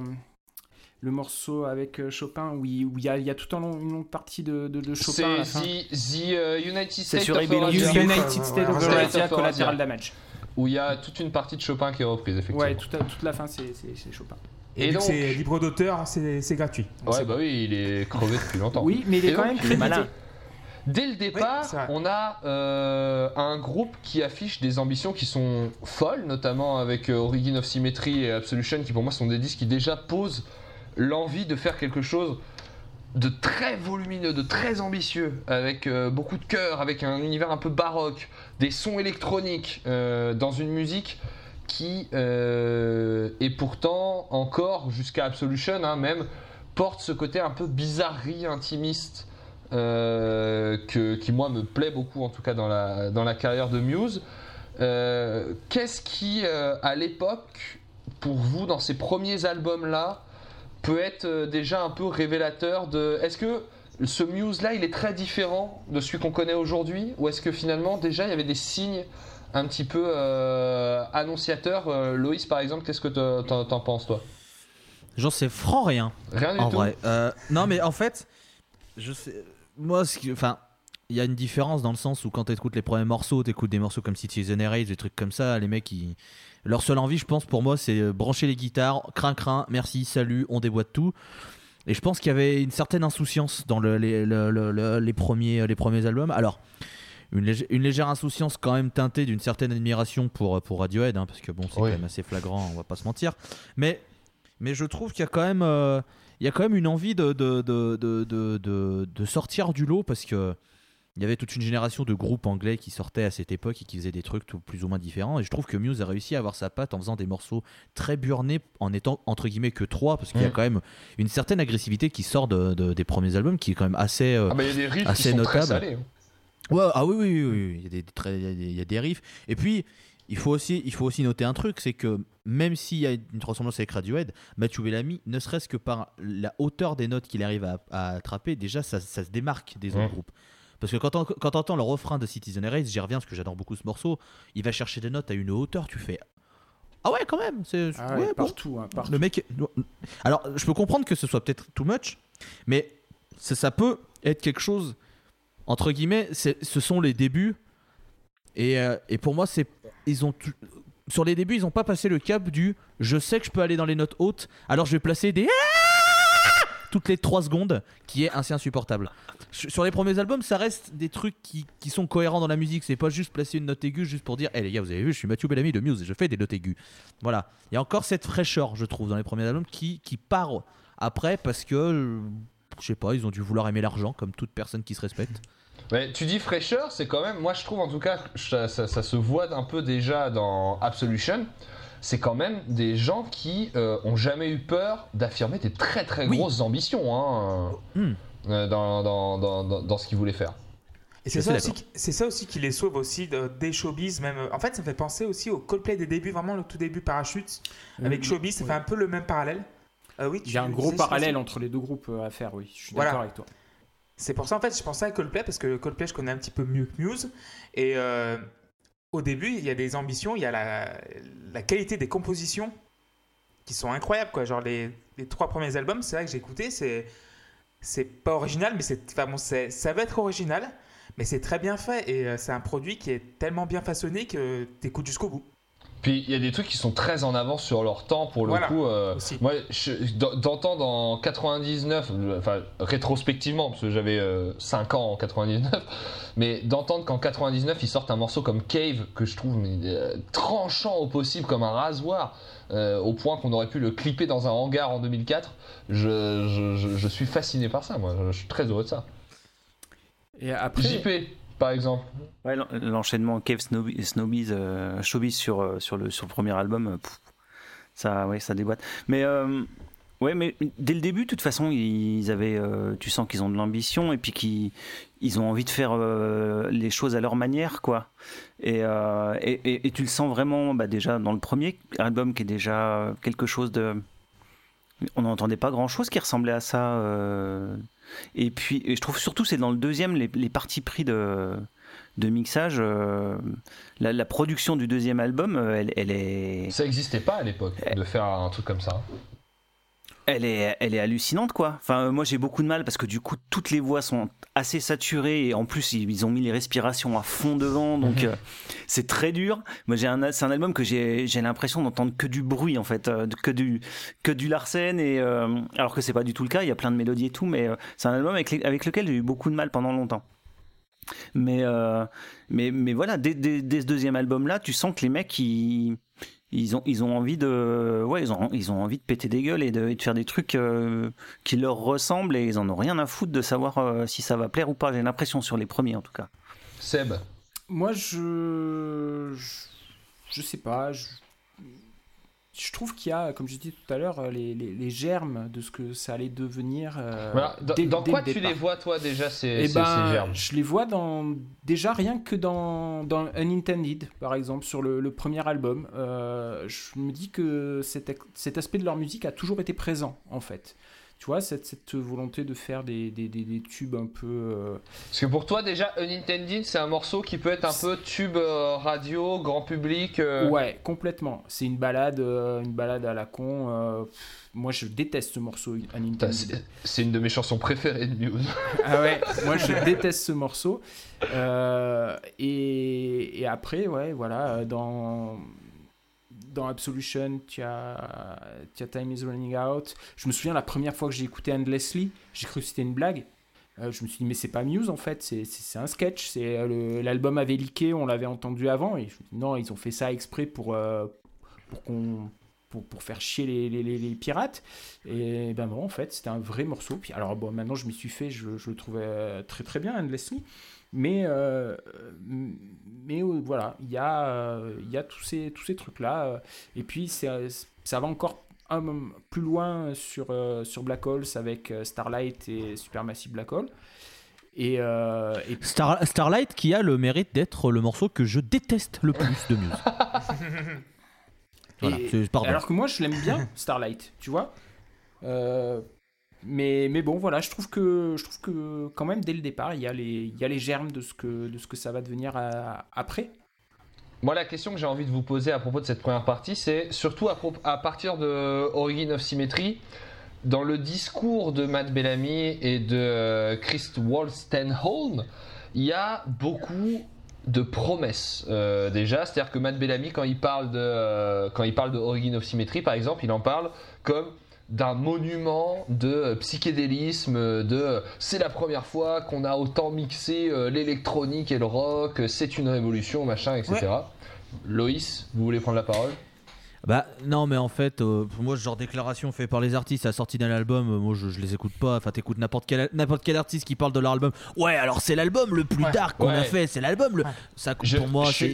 le morceau avec euh, Chopin où il où il y a il y a tout un long, une longue partie de, de, de Chopin C'est. The, the, euh, United States sur of You- United States of ouais. Collateral Damage. où il y a toute une partie de Chopin qui est reprise, effectivement. Ouais, toute, toute la fin c'est Chopin. Et, Et donc- c'est libre d'auteur, c'est gratuit. Ouais, c'est bah oui, il est crevé depuis longtemps. Oui, mais il est Et quand donc, même crédité. malin. Dès le départ, Oui, on a euh, un groupe qui affiche des ambitions qui sont folles, notamment avec euh, Origin of Symmetry et Absolution, qui pour moi sont des disques qui déjà posent l'envie de faire quelque chose de très volumineux, de très ambitieux, avec euh, beaucoup de cœur, avec un univers un peu baroque, des sons électroniques, euh, dans une musique qui euh, est pourtant encore jusqu'à Absolution hein, même porte ce côté un peu bizarrerie intimiste euh, que, qui moi me plaît beaucoup en tout cas dans la, dans la carrière de Muse. Qu'est-ce qui à l'époque pour vous dans ces premiers albums là peut être euh, déjà un peu révélateur de est-ce que ce Muse là il est très différent de celui qu'on connaît aujourd'hui? Ou est-ce que finalement déjà il y avait des signes un petit peu euh, annonciateurs? Euh, Loïs par exemple qu'est-ce que t'en- penses toi? J'en sais franc rien. Rien du En tout vrai. Euh, non, mais en fait, je sais. Moi, ce qui- enfin, il y a une différence dans le sens où quand tu écoutes les premiers morceaux, tu écoutes des morceaux comme Citizen Erase, des trucs comme ça, les mecs, ils... leur seule envie, je pense, pour moi, c'est euh, brancher les guitares, crin crin, merci, salut, on déboîte tout. Et je pense qu'il y avait une certaine insouciance dans le- les, le- le- le- les, premiers, les premiers albums. Alors, une, légère- une légère insouciance quand même teintée d'une certaine admiration pour, pour Radiohead, hein, parce que bon, c'est Oui. quand même assez flagrant, on va pas se mentir. Mais, mais je trouve qu'il y a quand même, euh, il y a quand même une envie de sortir du lot, parce que il y avait toute une génération de groupes anglais qui sortaient à cette époque et qui faisaient des trucs tout- plus ou moins différents. Et je trouve que Muse a réussi à avoir sa patte en faisant des morceaux très burnés, en étant entre guillemets que trois, parce qu'il y a Mm. quand même une certaine agressivité qui sort de, de- des premiers albums, qui est quand même assez. euh, ah bah il y a des riffs qui assez sont très notable. salés hein. Ouais, ah oui, oui, oui, oui, il y a des, très- il y a des- il y a des riffs. Et puis, il faut aussi, il faut aussi noter un truc, c'est que même s'il y a une ressemblance avec Radiohead, Mathieu Bellamy, ne serait-ce que par la hauteur des notes qu'il arrive à, à attraper, déjà, ça, ça se démarque des autres Ouais. groupes. Parce que quand on, quand entend le refrain de Citizen Erase, j'y reviens parce que j'adore beaucoup ce morceau, il va chercher des notes à une hauteur, tu fais... Ah ouais, quand même c'est, Ah ouais, ouais, bon. partout, hein, partout. Le mec. Alors, je peux comprendre que ce soit peut-être too much, mais ça, ça peut être quelque chose. Entre guillemets, ce sont les débuts. Et, euh, et pour moi, c'est. Ils ont. Sur les débuts, ils n'ont pas passé le cap du je sais que je peux aller dans les notes hautes, alors je vais placer des toutes les 3 secondes, qui est assez insupportable. Sur les premiers albums, ça reste des trucs qui, sont cohérents dans la musique. C'est pas juste placer une note aiguë juste pour dire, hé les gars, vous avez vu, je suis Mathieu Bellamy de Muse et je fais des notes aiguës. Voilà. Il y a encore cette fraîcheur, je trouve, dans les premiers albums qui, qui part après parce que, euh, je sais pas, ils ont dû vouloir aimer l'argent comme toute personne qui se respecte. Mais tu dis fraîcheur, c'est quand même, moi je trouve en tout cas, ça- ça se voit un peu déjà dans Absolution. C'est quand même des gens qui euh, ont jamais eu peur d'affirmer des très très Oui. grosses ambitions hein, Hmm. euh, dans, dans, dans, dans- dans ce qu'ils voulaient faire. Et c'est ça, aussi qui- c'est ça aussi qui les sauve aussi de- des showbiz. Même. En fait, ça me fait penser aussi au Coldplay des débuts, vraiment le tout début parachute. Avec Euh, showbiz, ça fait un peu le même parallèle. Euh, oui, Il y a un gros disais, parallèle entre les deux groupes euh, à faire, oui. Je suis Voilà. d'accord avec toi. C'est pour ça en fait je pensais à Coldplay parce que Coldplay je connais un petit peu mieux que Muse et euh, au début il y a des ambitions, il y a la, qualité des compositions qui sont incroyables quoi. Genre les, les trois premiers albums c'est vrai que j'ai écouté c'est pas original mais c'est enfin bon ça va être original mais c'est très bien fait et euh, c'est un produit qui est tellement bien façonné que t'écoutes jusqu'au bout Puis il y a des trucs qui sont très en avance sur leur temps pour le Voilà, coup. euh, moi, d'entendre en 99, euh, enfin rétrospectivement, parce que j'avais 5 ans en 99, mais d'entendre qu'en 99 ils sortent un morceau comme Cave que je trouve mais, euh, tranchant au possible comme un rasoir, euh, au point qu'on aurait pu le clipper dans un hangar en 2004, je, je- je- je suis fasciné par ça. Moi, je suis très heureux de ça. Et après, JP, par exemple. Ouais, l'en- l'enchaînement Cave Snowbiz, Snowbiz, euh, Showbiz sur, euh, sur, le, sur premier album, euh, ça, ouais, ça déboîte. Mais, ouais, mais dès le début, de toute façon, ils avaient, tu sens qu'ils ont de l'ambition et puis qu'ils ils ont envie de faire les choses à leur manière, quoi. Et, et, et- et tu le sens vraiment bah, déjà dans le premier album qui est déjà quelque chose de. On n'entendait pas grand chose qui ressemblait à ça. Et puis, je trouve surtout, c'est dans le deuxième, les, parties pris de, de mixage. euh, la, la production du deuxième album, euh, elle, elle est, Ça n'existait pas à l'époque de faire un truc comme ça. Elle est, elle est hallucinante, quoi. Enfin, euh, moi, j'ai beaucoup de mal parce que du coup, toutes les voix sont assez saturées et en plus, ils, ont mis les respirations à fond devant, donc euh, c'est très dur. Moi, j'ai un, c'est un album que j'ai, j'ai l'impression d'entendre que du bruit, en fait, euh, que du, que du Larsen et euh, alors que c'est pas du tout le cas. Il y a plein de mélodies et tout, mais euh, c'est un album avec, les- avec lequel j'ai eu beaucoup de mal pendant longtemps. Mais, euh, mais, mais voilà, dès, dès- dès ce deuxième album-là, tu sens que les mecs, ils, ils, ont, ils ont envie de, ouais, ils ont, ils ont envie de péter des gueules et de, et de faire des trucs euh, qui leur ressemblent et ils en ont rien à foutre de savoir euh, si ça va plaire ou pas. J'ai l'impression sur les premiers en tout cas. Seb? moi, je... je. Je sais pas. je- je trouve qu'il y a, comme je disais tout à l'heure, les, les, les, germes de ce que ça allait devenir. Euh, voilà. Dans, dès, dans dès quoi le tu les vois, toi, déjà, ces, Eh ces- ben, ces germes? je les vois dans déjà rien que dans, dans Unintended, par exemple, sur le, le premier album. Euh, je me dis que cet, cet aspect de leur musique a toujours été présent, en fait. Tu vois, cette, cette volonté de faire des, des, des- des tubes un peu. euh, Parce que pour toi, déjà, Unintended, c'est un morceau qui peut être un peu tube euh, radio, grand public. euh, Ouais, complètement. C'est une balade, une balade à la con. moi, je déteste ce morceau Unintended. c'est- une de mes chansons préférées de Muse. Ah ouais, moi je déteste ce morceau. Et, et après, ouais, voilà, dans, dans Absolution, tu as, Time is Running Out. Je me souviens la première fois que j'ai écouté Endlessly, j'ai cru que c'était une blague. Euh, je me suis dit, mais c'est pas Muse en fait, c'est- un sketch. c'est euh, L'album avait leaké, on l'avait entendu avant. Et non, ils ont fait ça exprès pour, euh, pour faire chier les, pirates. Et ben non, en fait, c'était un vrai morceau. Puis, alors, bon, maintenant, je m'y suis fait, je, le trouvais très très bien, Endlessly. Mais, euh, mais euh, voilà, il y a, euh, il y a tous ces, tous ces trucs-là. Et puis, ça va encore un, plus loin sur, sur Black Holes avec Starlight et Supermassive Black Hole. Et, euh, et Star- Starlight qui a le mérite d'être le morceau que je déteste le plus de Muse. Voilà, Et-. Alors que moi, je l'aime bien, Starlight, tu vois. Euh, mais, mais bon, voilà, je trouve que je trouve que quand même dès le départ, il y a les il y a les germes de ce que de ce que ça va devenir euh, après. Moi, la question que j'ai envie de vous poser à propos de cette première partie, c'est surtout à, partir de Origin of Symmetry, dans le discours de Matt Bellamy et de euh, Chris Wolstenholme, il y a beaucoup de promesses euh, déjà. C'est-à-dire que Matt Bellamy, quand il parle de quand il parle de Origin of Symmetry, par exemple, il en parle comme d'un monument de euh, psychédélisme, de euh, c'est la première fois qu'on a autant mixé euh, l'électronique et le rock, c'est une révolution, machin, etc. Loïs, vous voulez prendre la parole? Bah non mais en fait euh, pour moi ce genre de déclaration fait par les artistes à la sortie d'un album euh, moi je, je les écoute pas. Enfin t'écoutes n'importe quel n'importe quel artiste qui parle de leur album. Ouais alors c'est l'album le plus Ouais. dark qu'on a fait c'est l'album le ça Je- pour moi c'est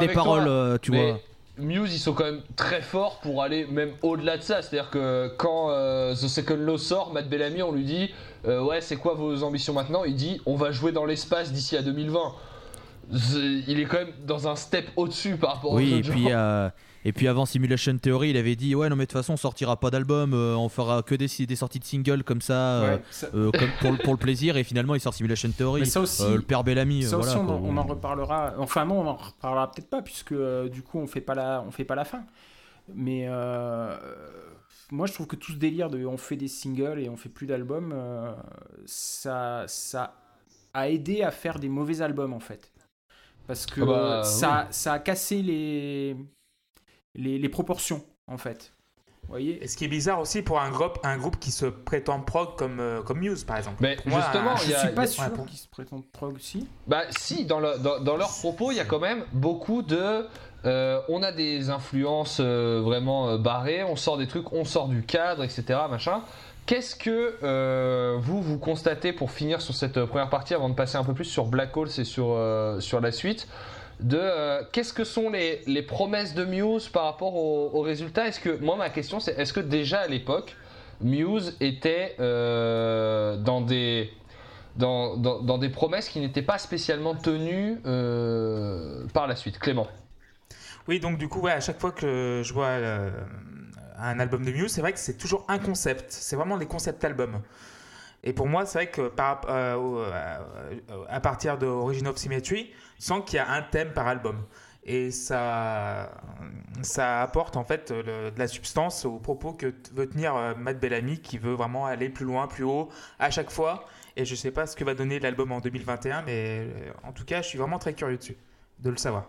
des paroles euh, tu mais vois Muse, ils sont quand même très forts pour aller même au-delà de ça. C'est-à-dire que quand euh, The Second Law sort, Matt Bellamy, on lui dit euh, Ouais, c'est quoi vos ambitions maintenant? Il dit On va jouer dans l'espace d'ici à 2020. C'est- Il est quand même dans un step au-dessus par rapport aux oui et puis euh, et puis avant Simulation Theory il avait dit ouais non mais de toute façon on sortira pas d'album euh, on fera que des, des sorties de singles comme ça euh, Ouais, ça- euh, comme pour, le- pour le plaisir et finalement il sort Simulation Theory mais ça aussi, Euh, le père Bellamy ça aussi, on, en, on en reparlera. Enfin non, on en reparlera peut-être pas puisque euh, du coup on fait pas la on fait pas la fin. Mais euh, moi je trouve que tout ce délire de on fait des singles et on fait plus d'albums, euh, ça ça a aidé à faire des mauvais albums en fait. Parce que Ah bah, ça, ça a cassé les, les, les proportions en fait. Vous voyez Et ce qui est bizarre aussi pour un groupe, un groupe qui se prétend prog comme, euh, comme Muse par exemple. Mais Pour justement, Je y a- suis y pas a- sûr ouais, pour- qu'ils se prétendent prog aussi. Bah si, dans, le- dans, dans leurs propos, il y a quand même beaucoup de... euh, on a des influences euh, vraiment euh, barrées, on sort des trucs, on sort du cadre, etc. Machin. Qu'est-ce que euh, vous, vous constatez pour finir sur cette première partie, avant de passer un peu plus sur Black Holes et sur, euh, sur la suite? De euh, qu'est-ce que sont les, promesses de Muse par rapport aux aux résultats Est-ce que moi ma question c'est est-ce que déjà à l'époque Muse était euh, dans des dans, dans- des promesses qui n'étaient pas spécialement tenues euh, par la suite? Clément. Oui, donc du coup, à chaque fois que je vois un album de Muse, c'est vrai que c'est toujours un concept. C'est vraiment des concept albums. Et pour moi, c'est vrai que au- à partir de Origin of Symmetry, je sens qu'il y a un thème par album. Et ça, ça apporte en fait de la substance aux propos que veut tenir euh, Matt Bellamy, qui veut vraiment aller plus loin, plus haut à chaque fois. Et je sais pas ce que va donner l'album en 2021, mais euh, en tout cas, je suis vraiment très curieux dessus, de le savoir.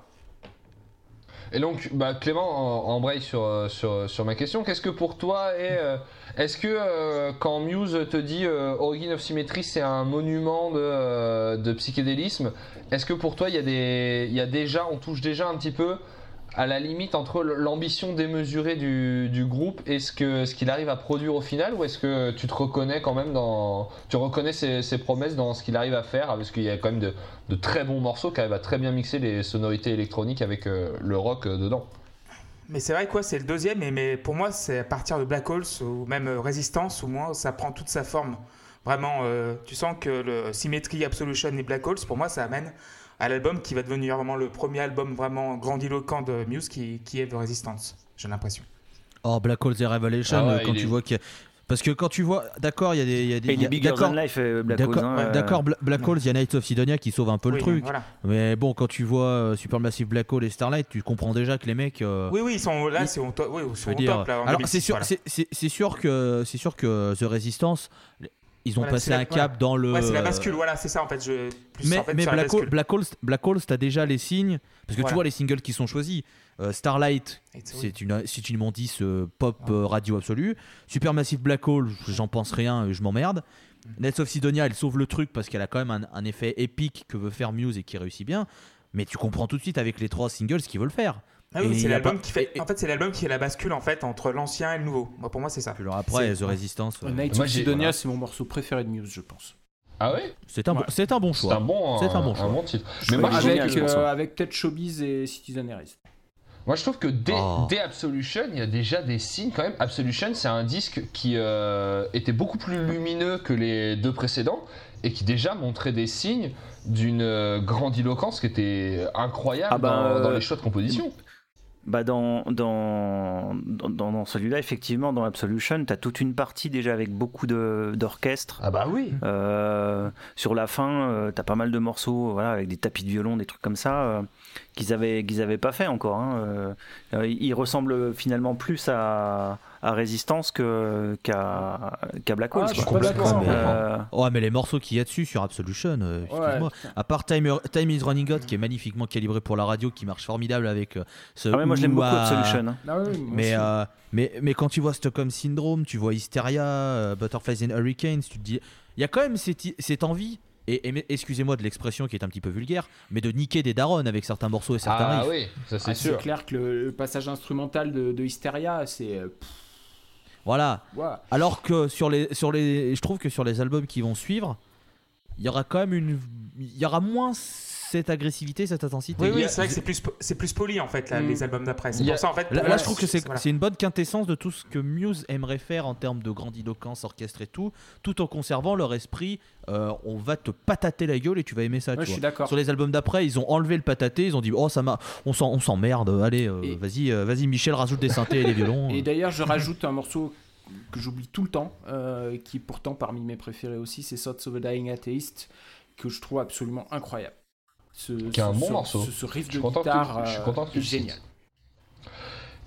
Et donc, bah, Clément en- embraye sur, euh, sur, sur ma question. Qu'est-ce que pour toi est. euh, Est-ce que euh, quand Muse te dit euh, Origin of Symmetry c'est un monument de, euh, de psychédélisme, est-ce que pour toi il y, y a déjà, on touche déjà un petit peu à la limite entre l'ambition démesurée du, du groupe et ce que ce qu'il arrive à produire au final ou est-ce que tu te reconnais quand même dans tu reconnais ses, ses promesses dans ce qu'il arrive à faire parce qu'il y a quand même de, de très bons morceaux qui arrivent à très bien mixer les sonorités électroniques avec euh, le rock euh, dedans Mais c'est vrai quoi, c'est le deuxième, mais, mais pour moi, c'est à partir de Black Holes ou même euh, Resistance, au moins, ça prend toute sa forme. Vraiment, tu sens que le Symmetry, Absolution et Black Holes, pour moi, ça amène à l'album qui va devenir vraiment le premier album vraiment grandiloquent de Muse qui, qui est de Resistance, j'ai l'impression. Oh, Black Holes et Revelation, Ah ouais, euh, quand tu est- vois qu'il y a- Parce que quand tu vois, d'accord, il y a des, il y a des, Et il y a- Bigger Than Life, euh, Black Holes. d'accord, hein, euh, d'accord, Bla- Black Holes, il y a Night of Sidonia qui sauve un peu le truc. Voilà. Mais bon, quand tu vois Supermassive Black Hole et Starlight, tu comprends déjà que les mecs. euh, Oui, oui, ils sont là, il- c'est au top, oui, ils dire. top là. alors 2006, c'est sûr, voilà. c'est sûr que c'est sûr que The Resistance, ils ont Voilà, passé la- un cap dans le. Ouais, c'est la bascule, voilà, c'est ça en fait. Je... Plus Mais, en fait mais Black, Hole. Black Holes, Black Holes, t'as déjà les signes parce que Voilà. tu vois les singles qui sont choisis. Euh, Starlight, c'est- une c'est une immondice euh, pop euh, radio absolue. Supermassive Black Hole, j'en pense rien, je m'emmerde. Mm. Nets of Sidonia, elle sauve le truc parce qu'elle a quand même un, un effet épique que veut faire Muse et qui réussit bien. Mais tu comprends tout de suite avec les trois singles ce qu'ils veulent faire. Ah oui, c'est l'album pas- qui fait. et- En fait, c'est l'album qui est la bascule en fait entre l'ancien et le nouveau. Moi, pour moi, c'est ça. Puis alors après, C'est- The Resistance, euh, Night Sidonia, voilà. c'est mon morceau préféré de Muse, je pense. Ah ouais? C'est un, bon- Ouais. c'est un bon C'est choix. un bon, C'est un bon choix. titre. Je Mais moi, Avec, euh, avec peut-être Showbiz et Citizen Aries. Moi, je trouve que dès, Oh. dès Absolution, il y a déjà des signes quand même. Absolution, c'est un disque qui euh, était beaucoup plus lumineux que les deux précédents et qui déjà montrait des signes d'une euh, grandiloquence qui était incroyable Ah bah, dans, dans euh, les choix de composition. Bah dans, dans, dans, celui-là, effectivement, dans Absolution, tu as toute une partie déjà avec beaucoup de- d'orchestre. Ah bah oui. Euh, sur la fin, euh, t'as pas mal de morceaux voilà, avec des tapis de violon, des trucs comme ça, euh, qu'ils avaient, qu'ils avaient pas fait encore. Hein. Euh, ils ressemblent finalement plus à, à Résistance que, qu'à, qu'à Black Hole. Ah, mais- Euh, Ouais, mais les morceaux qu'il y a dessus sur Absolution, euh, excuse-moi. Ouais, À part Time, Time is Running Out, qui est magnifiquement calibré pour la radio, qui marche formidable avec euh, ce. ah ouais, moi je l'aime beaucoup. Absolution. hein. Ah oui, Mais, euh, mais, mais quand tu vois Stockholm Syndrome, tu vois Hysteria, euh, Butterflies and Hurricanes, tu te dis. Il y a quand même cette, cette envie, et, et- excusez-moi de l'expression qui est un petit peu vulgaire, mais de niquer des darons avec certains morceaux et certains Ah riffs. oui, ça c'est Ah, sûr. clair que le, le passage instrumental de, de Hysteria, c'est. Voilà. Alors que sur les, sur les. Je trouve que sur les albums qui vont suivre, il y aura quand même une. Il y aura moins cette agressivité, cette intensité. Oui, oui, c'est vrai que c'est plus, c'est plus poli en fait, là, Mm. les albums d'après. C'est Il y a- pour ça en fait. Là, je trouve que c'est voilà. une bonne quintessence de tout ce que Muse aimerait faire en termes de grandiloquence, orchestre et tout, tout en conservant leur esprit. euh, on va te patater la gueule et tu vas aimer ça. Ouais, tu je suis vois. d'accord. Sur les albums d'après, ils ont enlevé le pataté, ils ont dit oh ça m'a, on s'en, on s'emmerde, allez, euh, Et- vas-y, euh, vas-y Michel rajoute des synthés et des violons. Et d'ailleurs, je rajoute un morceau que j'oublie tout le temps, euh, qui est pourtant parmi mes préférés aussi, c'est Thoughts of a Dying Atheist, que je trouve absolument incroyable. Ce, Qui est un ce- bon ce- morceau. Ce, ce riff Je suis de que guitare je suis euh, content que cites. génial.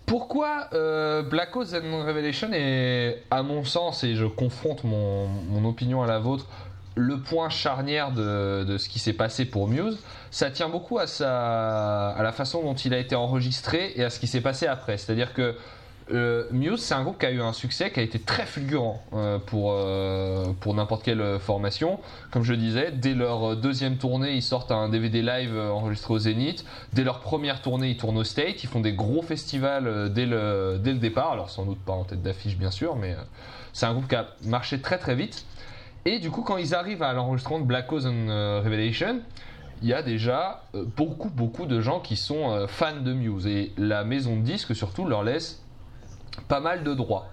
Pourquoi euh, Black Ops and Revelation est, à mon sens, et je confronte mon, mon opinion à la vôtre, le point charnière de, de ce qui s'est passé pour Muse Ça tient beaucoup à, sa, à la façon dont il a été enregistré et à ce qui s'est passé après. C'est-à-dire que euh, Muse, c'est un groupe qui a eu un succès qui a été très fulgurant euh, pour, euh, pour n'importe quelle formation. Comme je disais, dès leur deuxième tournée, ils sortent un DVD live enregistré au Zénith. Dès leur première tournée, ils tournent au State. Ils font des gros festivals dès le, dès le départ. Alors, sans doute pas en tête d'affiche, bien sûr, mais c'est un groupe qui a marché très très vite. Et du coup, quand ils arrivent à l'enregistrement de Black euh, Revelation, il y a déjà beaucoup beaucoup de gens qui sont fans de Muse. Et la maison de disques, surtout, leur laisse pas mal de droits.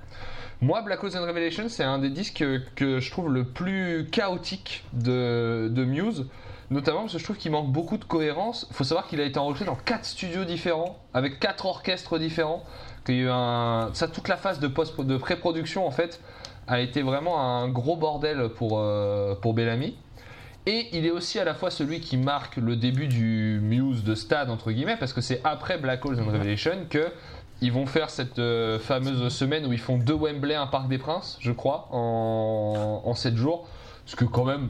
Moi, Black Ops and Revelation, c'est un des disques que, je trouve le plus chaotique de, de Muse, notamment parce que je trouve qu'il manque beaucoup de cohérence. Il faut savoir qu'il a été enregistré dans quatre studios différents, avec quatre orchestres différents, qu'il y a eu un... Ça, toute la phase de, de pré-production, en fait, a été vraiment un gros bordel pour, euh, pour Bellamy. Et il est aussi à la fois celui qui marque le début du Muse de stade, entre guillemets, parce que c'est après Black Holes and Revelation que ils vont faire cette euh, fameuse semaine où ils font deux Wembley, un Parc des Princes, je crois, en, en 7 jours. Ce que quand même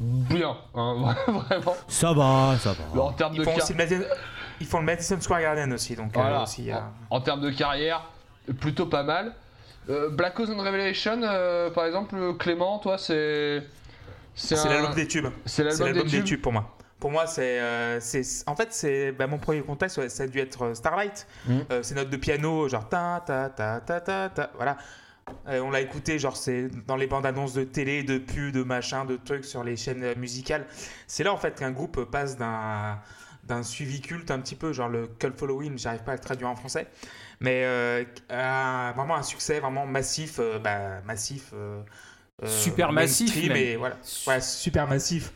bien, hein, vraiment. Ça va, ça va. En termes Ils de font, car- aussi le Madison, ils font le Madison Square Garden aussi, donc euh, Voilà. aussi, a- en termes de carrière, plutôt pas mal. Euh, Black Ops and Revelation, euh, par exemple, Clément, toi, c'est. c'est un- l'album des tubes. C'est l'album des des tubes pour moi. Pour moi, c'est, euh, c'est, en fait, c'est bah, mon premier contact, ça a dû être euh, Starlight. Mhm. Euh, ces notes de piano, genre ta ta ta ta ta ta, voilà. Euh, on l'a écouté, genre c'est dans les bandes annonces de télé, de pubs, de machin, de trucs sur les chaînes musicales. C'est là en fait qu'un groupe passe d'un d'un suivi culte un petit peu, genre le cult following, j'arrive pas à le traduire en français, mais un- vraiment un succès vraiment massif, bah, massif. Euh, Super massif, et voilà, Ouais, super massif.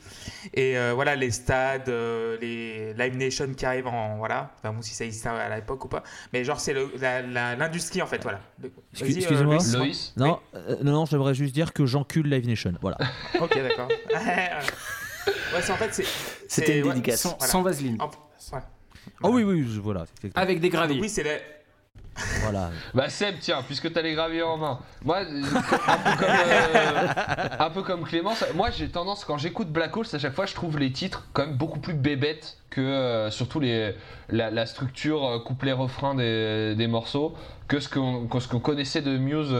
Et euh, voilà, les stades, euh, les Live Nation qui arrivent en. Voilà, enfin, bon, si ça existait à l'époque ou pas. Mais genre, c'est l'industrie en fait, voilà. Le- Excu- Vas-y, euh, excusez-moi. Luis. Loïs Non, euh, non, non, j'aimerais juste dire que j'encule Live Nation. Voilà. Ok, d'accord. ouais, c'est en fait, c'est. C'était une ouais, dédicace. Sans, voilà. sans vaseline. En- ouais. Ah oui, oui, voilà. Avec des graviers. Oui, c'est la- Voilà. Bah Seb, tiens, puisque t'as les graviers en main. Moi, euh, un peu comme, euh, Clément, moi j'ai tendance, quand j'écoute Black Holes, à chaque fois je trouve les titres quand même beaucoup plus bébêtes que euh, surtout les, la, structure couplet-refrain des, morceaux que ce qu'on que connaissait de Muse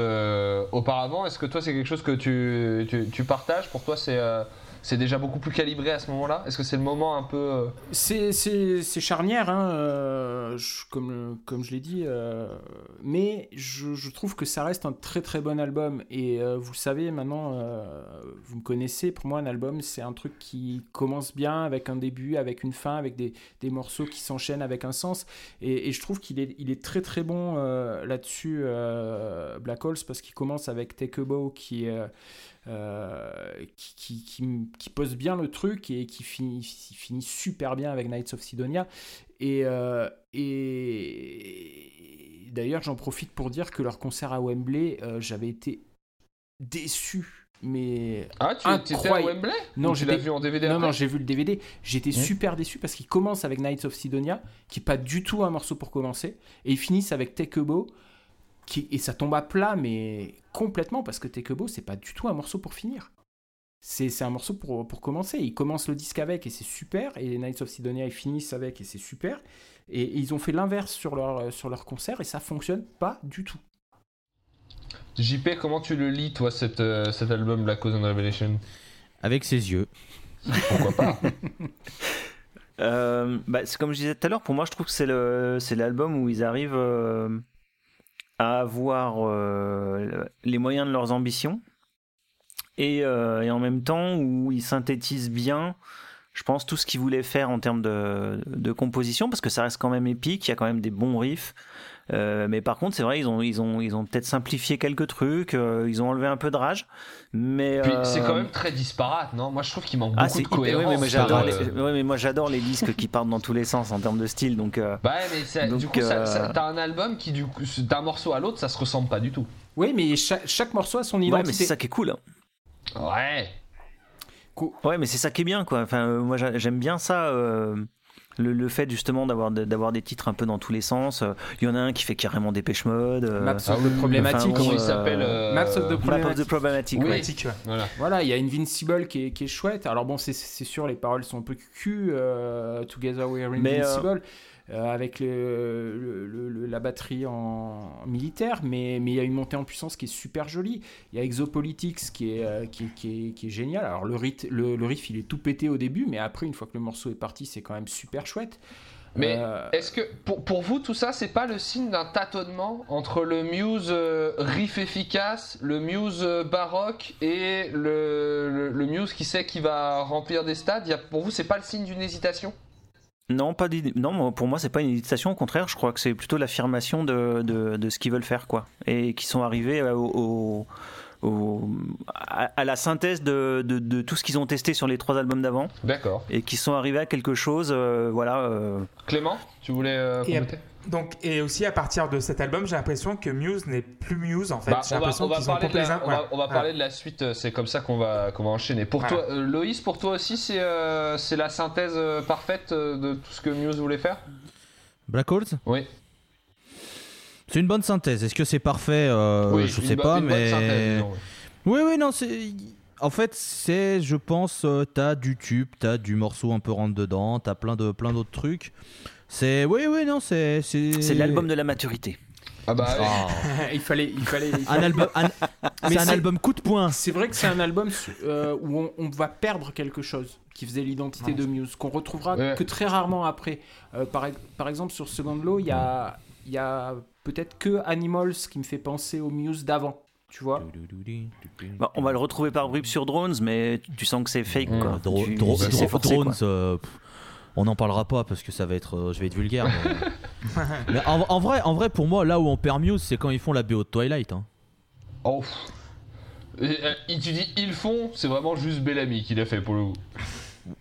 auparavant. Est-ce que toi c'est quelque chose que tu partages? Pour toi c'est euh, c'est déjà beaucoup plus calibré à ce moment-là? Est-ce que c'est le moment un peu... euh, C'est- charnière, hein, euh, comme, comme je l'ai dit, euh, mais je, trouve que ça reste un très très bon album. Et vous le savez maintenant, vous me connaissez, pour moi un album c'est un truc qui commence bien avec un début, avec une fin, avec des, des morceaux qui s'enchaînent avec un sens. Et, je trouve qu'il est, il est très très bon là-dessus, Black Holes, parce qu'il commence avec Take a Bow qui est... euh, qui, qui, qui- qui pose bien le truc et qui finit, finit super bien avec Knights of Sidonia. Et, euh, et d'ailleurs, j'en profite pour dire que leur concert à Wembley, euh, j'avais été déçu. Mais Ah, tu étais à Incroyable. Wembley Non, j'étais- vu en DVD non, après non, j'ai vu le DVD. J'étais Mmh. super déçu parce qu'il commence avec Knights of Sidonia, qui est pas du tout un morceau pour commencer, et ils finissent avec Take a Bow, qui et ça tombe à plat, mais complètement parce que Take a Bow, c'est pas du tout un morceau pour finir. C'est un morceau pour, pour commencer. Ils commencent le disque avec et c'est super, et Knights of Sidonia ils finissent avec et c'est super. Et, et ils ont fait l'inverse sur leur, sur leur concert et ça fonctionne pas du tout. JP, comment tu le lis, toi, cet, euh, cet album Black Cause and Revelation? Avec ses yeux. Pourquoi pas? Euh, bah, c'est comme je disais tout à l'heure, pour moi, je trouve que c'est le, c'est l'album où ils arrivent euh, à avoir euh, les moyens de leurs ambitions et, euh, et en même temps où ils synthétisent bien, je pense, tout ce qu'ils voulaient faire en termes de, de composition, parce que ça reste quand même épique, il y a quand même des bons riffs. Euh, mais par contre, c'est vrai, ils ont, ils ont, ils ont peut-être simplifié quelques trucs, euh, ils ont enlevé un peu de rage. Mais Puis euh, c'est quand même très disparate, non? Moi, je trouve qu'il manque ah, beaucoup de ouais, cohérence. mais moi, j'adore euh, les, ouais, mais moi j'adore les disques qui partent dans tous les sens en termes de style, donc euh, Bah ouais, mais ça- Donc, du coup, euh, t'as un album qui, du coup, d'un morceau à l'autre, ça se ressemble pas du tout. Oui, mais chaque, chaque morceau a son ouais, identité. mais c'est ça qui est cool. hein. Ouais. Ouais, mais c'est ça qui est bien, quoi. Enfin, euh, moi, j'a- j'aime bien ça. Euh, le, le fait justement d'avoir d'avoir des titres un peu dans tous les sens. Euh, Il y en a un qui fait carrément Dépêche Mode. euh, Maps of the Problematic. enfin, Comment il euh, s'appelle euh, Maps of the Map of the Problematic. Problematic. Oui. ouais. Voilà. Voilà, il y a Invincible qui est, qui est chouette. Alors bon, c'est- c'est sûr, les paroles sont un peu cucu. euh, Together We Are Mais, euh, Invincible. euh, avec le, le- le- le- la batterie en militaire, mais mais il y a une montée en puissance qui est super jolie. Il y a Exopolitics qui est, euh, qui, est- qui est, qui est génial. Alors le, riff, il est tout pété au début, mais après, une fois que le morceau est parti, c'est quand même super chouette. Mais Euh, est-ce que, pour, pour vous, tout ça, c'est pas le signe d'un tâtonnement entre le Muse euh, riff efficace, le Muse euh, baroque et le, le, le Muse qui sait qu'il va remplir des stades? Il y a- Pour vous, c'est pas le signe d'une hésitation? Non, pas d'idée- non, moi, pour moi, c'est pas une hésitation. Au contraire, je crois que c'est plutôt l'affirmation de, de, de ce qu'ils veulent faire, quoi. Et qui sont arrivés au, au- au- à, à la synthèse de, de, de tout ce qu'ils ont testé sur les trois albums d'avant D'accord. et qui sont arrivés à quelque chose, euh, voilà. euh, Clément, tu voulais euh, compléter? Donc, et aussi à partir de cet album, j'ai l'impression que Muse n'est plus Muse en fait. Bah, on va, on va parler, de la, les on uns- va, ouais. on va Voilà. parler de la suite, euh, c'est comme ça qu'on va, qu'on va enchaîner. Pour Voilà. toi, euh, Loïs, pour toi aussi, c'est euh, c'est la synthèse parfaite de tout ce que Muse voulait faire? Black Holes? Oui. C'est une bonne synthèse. Est-ce que c'est parfait? Euh, oui, Je une sais pas, une bonne mais. synthèse, disons, oui. Oui, oui, non, c'est. En fait, c'est, je pense, t'as du tube, t'as du morceau un peu rentre dedans, t'as plein de plein d'autres trucs. C'est, oui, oui, non, c'est, c'est. c'est l'album de la maturité. Ah bah. Ah. il fallait, il fallait. il un album, un- c'est un album coup de poing. C'est vrai que c'est un album euh, où on, on va perdre quelque chose qui faisait l'identité de Muse, qu'on retrouvera Ouais. que très rarement après. Euh, par, par exemple, sur Second Law, il y a, il y a peut-être que Animals qui me fait penser au Muse d'avant. Tu vois Bon, on va le retrouver par bribes sur Drones, mais tu sens que c'est fake, Mmh. quoi. Dro- Tu- dro- c'est dro- forcé, drones, quoi. euh, On n'en parlera pas parce que ça va être, euh, je vais être vulgaire. Mais, mais en, en vrai, en vrai, pour moi, là où on perd Muse, c'est quand ils font la BO de Twilight. hein. Oh. Et, euh, et tu dis ils font, c'est vraiment juste Bellamy qui l'a fait pour le coup.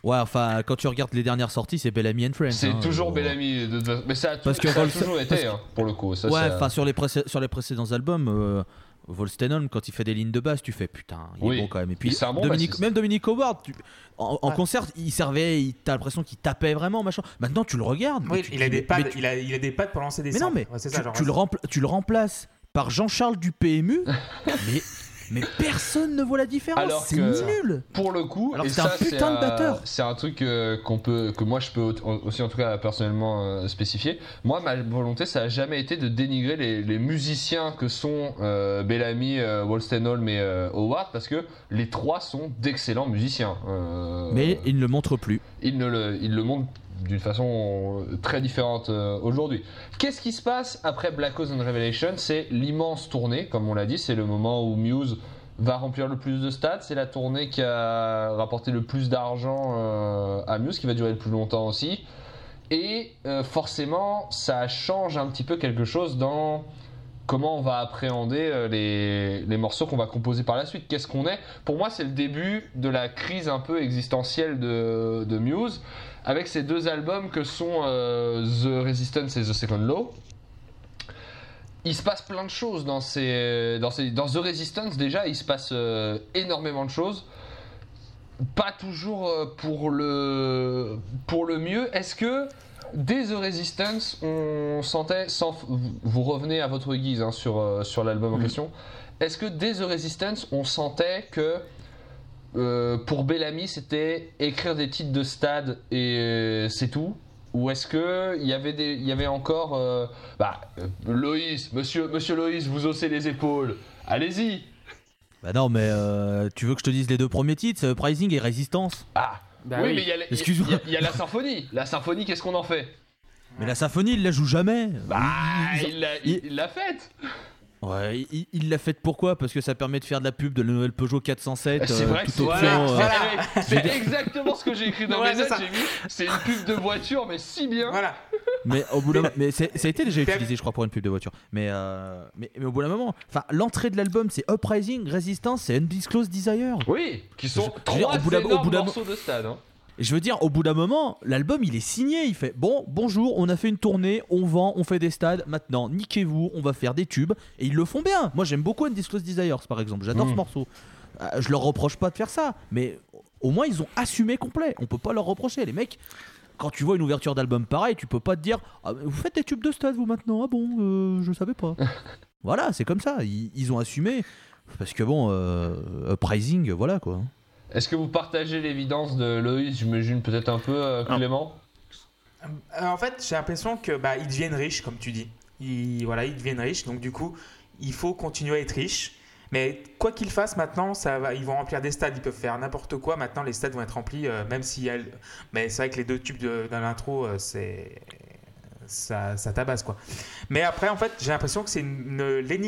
Ouais, enfin, quand tu regardes les dernières sorties, c'est Bellamy and Friends. C'est hein, toujours euh, Bellamy, de, de- mais ça a, Parce que ça a toujours parce été que- hein, pour le coup. Ça, ouais, enfin, sur les, précé- sur les précédents albums, euh, Volstenholm, quand il fait des lignes de basse, tu fais putain, il Oui. est bon quand même. Et puis, bon Dominique, bassiste. même Dominique Howard, tu- en, en Ouais. concert, il servait, il- t'as l'impression qu'il tapait vraiment, machin. Maintenant, tu le regardes. mais Oui, tu- il a des pads, tu- il a, il a des pads pour lancer des Mais non, mais Ouais, c'est tu, ça, genre, tu le rempla- tu le remplaces par Jean-Charles du PMU, mais, mais personne ne voit la différence. C'est nul. Pour le coup, Alors c'est un putain de batteur. C'est un truc euh, qu'on peut, que moi je peux au- aussi en tout cas personnellement euh, spécifier. Moi, ma volonté, ça a jamais été de dénigrer les, les musiciens que sont euh, Bellamy, euh, Wolstenholme et euh, Howard, parce que les trois sont d'excellents musiciens. Euh, Mais il ne le montre plus. ils, ne le, ils le montrent d'une façon euh, très différente euh, aujourd'hui. Qu'est-ce qui se passe après Black Ops and Revelation C'est l'immense tournée, comme on l'a dit, c'est le moment où Muse va remplir le plus de stats, c'est la tournée qui a rapporté le plus d'argent euh, à Muse, qui va durer le plus longtemps aussi. Et forcément, ça change un petit peu quelque chose dans comment on va appréhender les, morceaux qu'on va composer par la suite. Qu'est-ce qu'on est? Pour moi, c'est le début de la crise un peu existentielle de Muse, avec ces deux albums que sont euh, The Resistance et The Second Law. Il se passe plein de choses dans, ces, dans, ces, dans The Resistance, déjà, il se passe euh, énormément de choses. Pas toujours euh, pour le, pour le mieux. Est-ce que dès The Resistance, on sentait, sans, vous- revenez à votre guise hein, sur, sur l'album en question, est-ce que dès The Resistance, on sentait que euh, pour Bellamy, c'était écrire des titres de stade et euh, c'est tout Ou est-ce que il y avait des, il y avait encore, euh, bah, euh, Loïs, monsieur, monsieur Loïs, vous haussez les épaules, allez-y. Bah non, mais euh, tu veux que je te dise les deux premiers titres, c'est Uprising et Résistance. Ah, Bah oui, oui. mais il y a, il y a- il y a la symphonie. La symphonie, qu'est-ce qu'on en fait? Mais la symphonie, il la joue jamais. Bah, il l'a faite. Ouais, il- il l'a fait pourquoi? Parce que ça permet de faire de la pub de la nouvelle Peugeot 407. C'est euh, vrai, c'est voilà, euh, voilà. C'est exactement ce que j'ai écrit dans Ouais, mes c'est notes. c'est une pub de voiture, mais si bien. Voilà. Mais au bout d'un mais c'est- ça a été déjà utilisé, je crois, pour une pub de voiture. Mais, euh, mais, mais au bout d'un moment, enfin, l'entrée de l'album, c'est Uprising, Resistance et Undisclosed Desire. Oui, qui sont Je- je veux dire, trois au bout énormes bout d'un- morceaux de stade. hein. Et je veux dire, au bout d'un moment, l'album il est signé. Il fait Bon, bonjour, on a fait une tournée, on vend, on fait des stades. Maintenant, niquez-vous, on va faire des tubes. Et ils le font bien. Moi, j'aime beaucoup Undisclosed Desires, par exemple. J'adore Mm. ce morceau. Euh, je leur reproche pas de faire ça. Mais au moins, ils ont assumé complet. On peut pas leur reprocher. Les mecs, quand tu vois une ouverture d'album pareil, tu peux pas te dire Ah, Vous faites des tubes de stade, vous maintenant? Ah bon, euh, je savais pas. voilà, c'est comme ça. Ils, ils ont assumé. Parce que bon, euh, Uprising, voilà quoi. Est-ce que vous partagez l'évidence de Loïs J'imagine peut-être un peu, euh. Clément? Euh, en fait, j'ai l'impression que bah, ils deviennent riches, comme tu dis. Ils, voilà, ils deviennent riches, donc du coup, il faut continuer à être riche. Mais quoi qu'ils fassent maintenant, ça va, ils vont remplir des stades, ils peuvent faire n'importe quoi. Maintenant, les stades vont être remplis, euh, même si elle. Mais c'est vrai que les deux tubes de, dans l'intro, euh, c'est ça, ça tabasse quoi. Mais après, en fait, j'ai l'impression que c'est une, une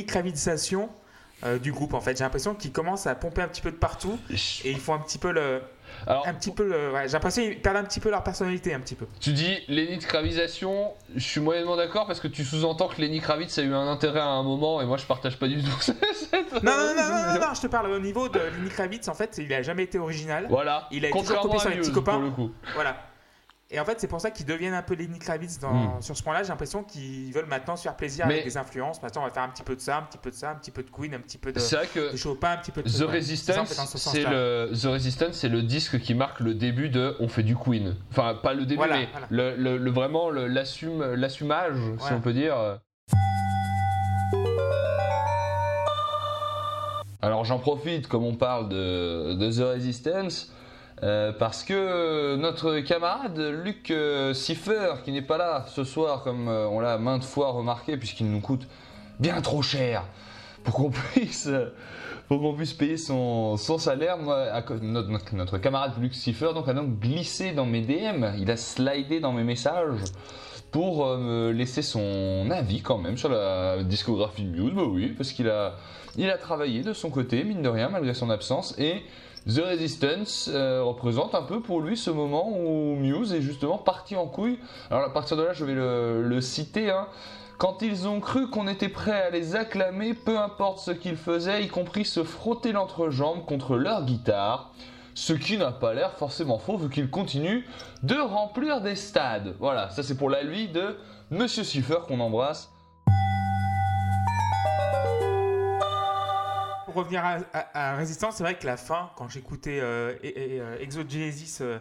euh, du groupe. En fait, j'ai l'impression qu'ils commencent à pomper un petit peu de partout et ils font un petit peu le, Alors, un petit peu le. ouais, j'ai l'impression qu'ils perdent un petit peu leur personnalité, un petit peu. tu dis Lenny Kravitzation, je suis moyennement d'accord parce que tu sous-entends que Lenny Kravitz a eu un intérêt à un moment et moi je partage pas du tout cette. Non, non, non, non, non, non, je te parle au niveau de Lenny Kravitz, en fait, il a jamais été original. Voilà, Il a contrairement copié sur les petits copains. pour le coup. Voilà. Et en fait, c'est pour ça qu'ils deviennent un peu Lenny Kravitz dans, Hmm. sur ce point-là. J'ai l'impression qu'ils veulent maintenant se faire plaisir Mais- avec des influences. Maintenant, on va faire un petit peu de ça, un petit peu de ça, un petit peu de Queen, un petit peu de, C'est vrai que de Chopin, un petit peu de. The. Resistance, C'est ce le The Resistance, c'est le disque qui marque le début de on fait du Queen. Enfin, pas le début, Voilà, mais voilà. Le, le- le- vraiment l'assumage, si on peut dire. Alors j'en profite, comme on parle de, de The Resistance, euh, parce que notre camarade Luc euh, Siffer, qui n'est pas là ce soir, comme euh, on l'a maintes fois remarqué, puisqu'il nous coûte bien trop cher pour qu'on puisse, pour qu'on puisse payer son, salaire, moi, à notre, notre- camarade Luc Siffer donc, a donc glissé dans mes DM, il a slidé dans mes messages pour euh, me laisser son avis quand même sur la discographie Muse. Bah oui, parce qu'il a, il a travaillé de son côté, mine de rien, malgré son absence, et The Resistance euh, représente un peu pour lui ce moment où Muse est justement parti en couille. Alors à partir de là, je vais le, citer. hein. Quand ils ont cru qu'on était prêt à les acclamer, peu importe ce qu'ils faisaient, y compris se frotter l'entrejambe contre leur guitare. Ce qui n'a pas l'air forcément faux vu qu'ils continuent de remplir des stades. Voilà, ça c'est pour la lui de Monsieur Siffer qu'on embrasse. Pour revenir à, à- à Résistance, c'est vrai que la fin, quand j'écoutais euh, et- et, euh, Exogenesis, euh,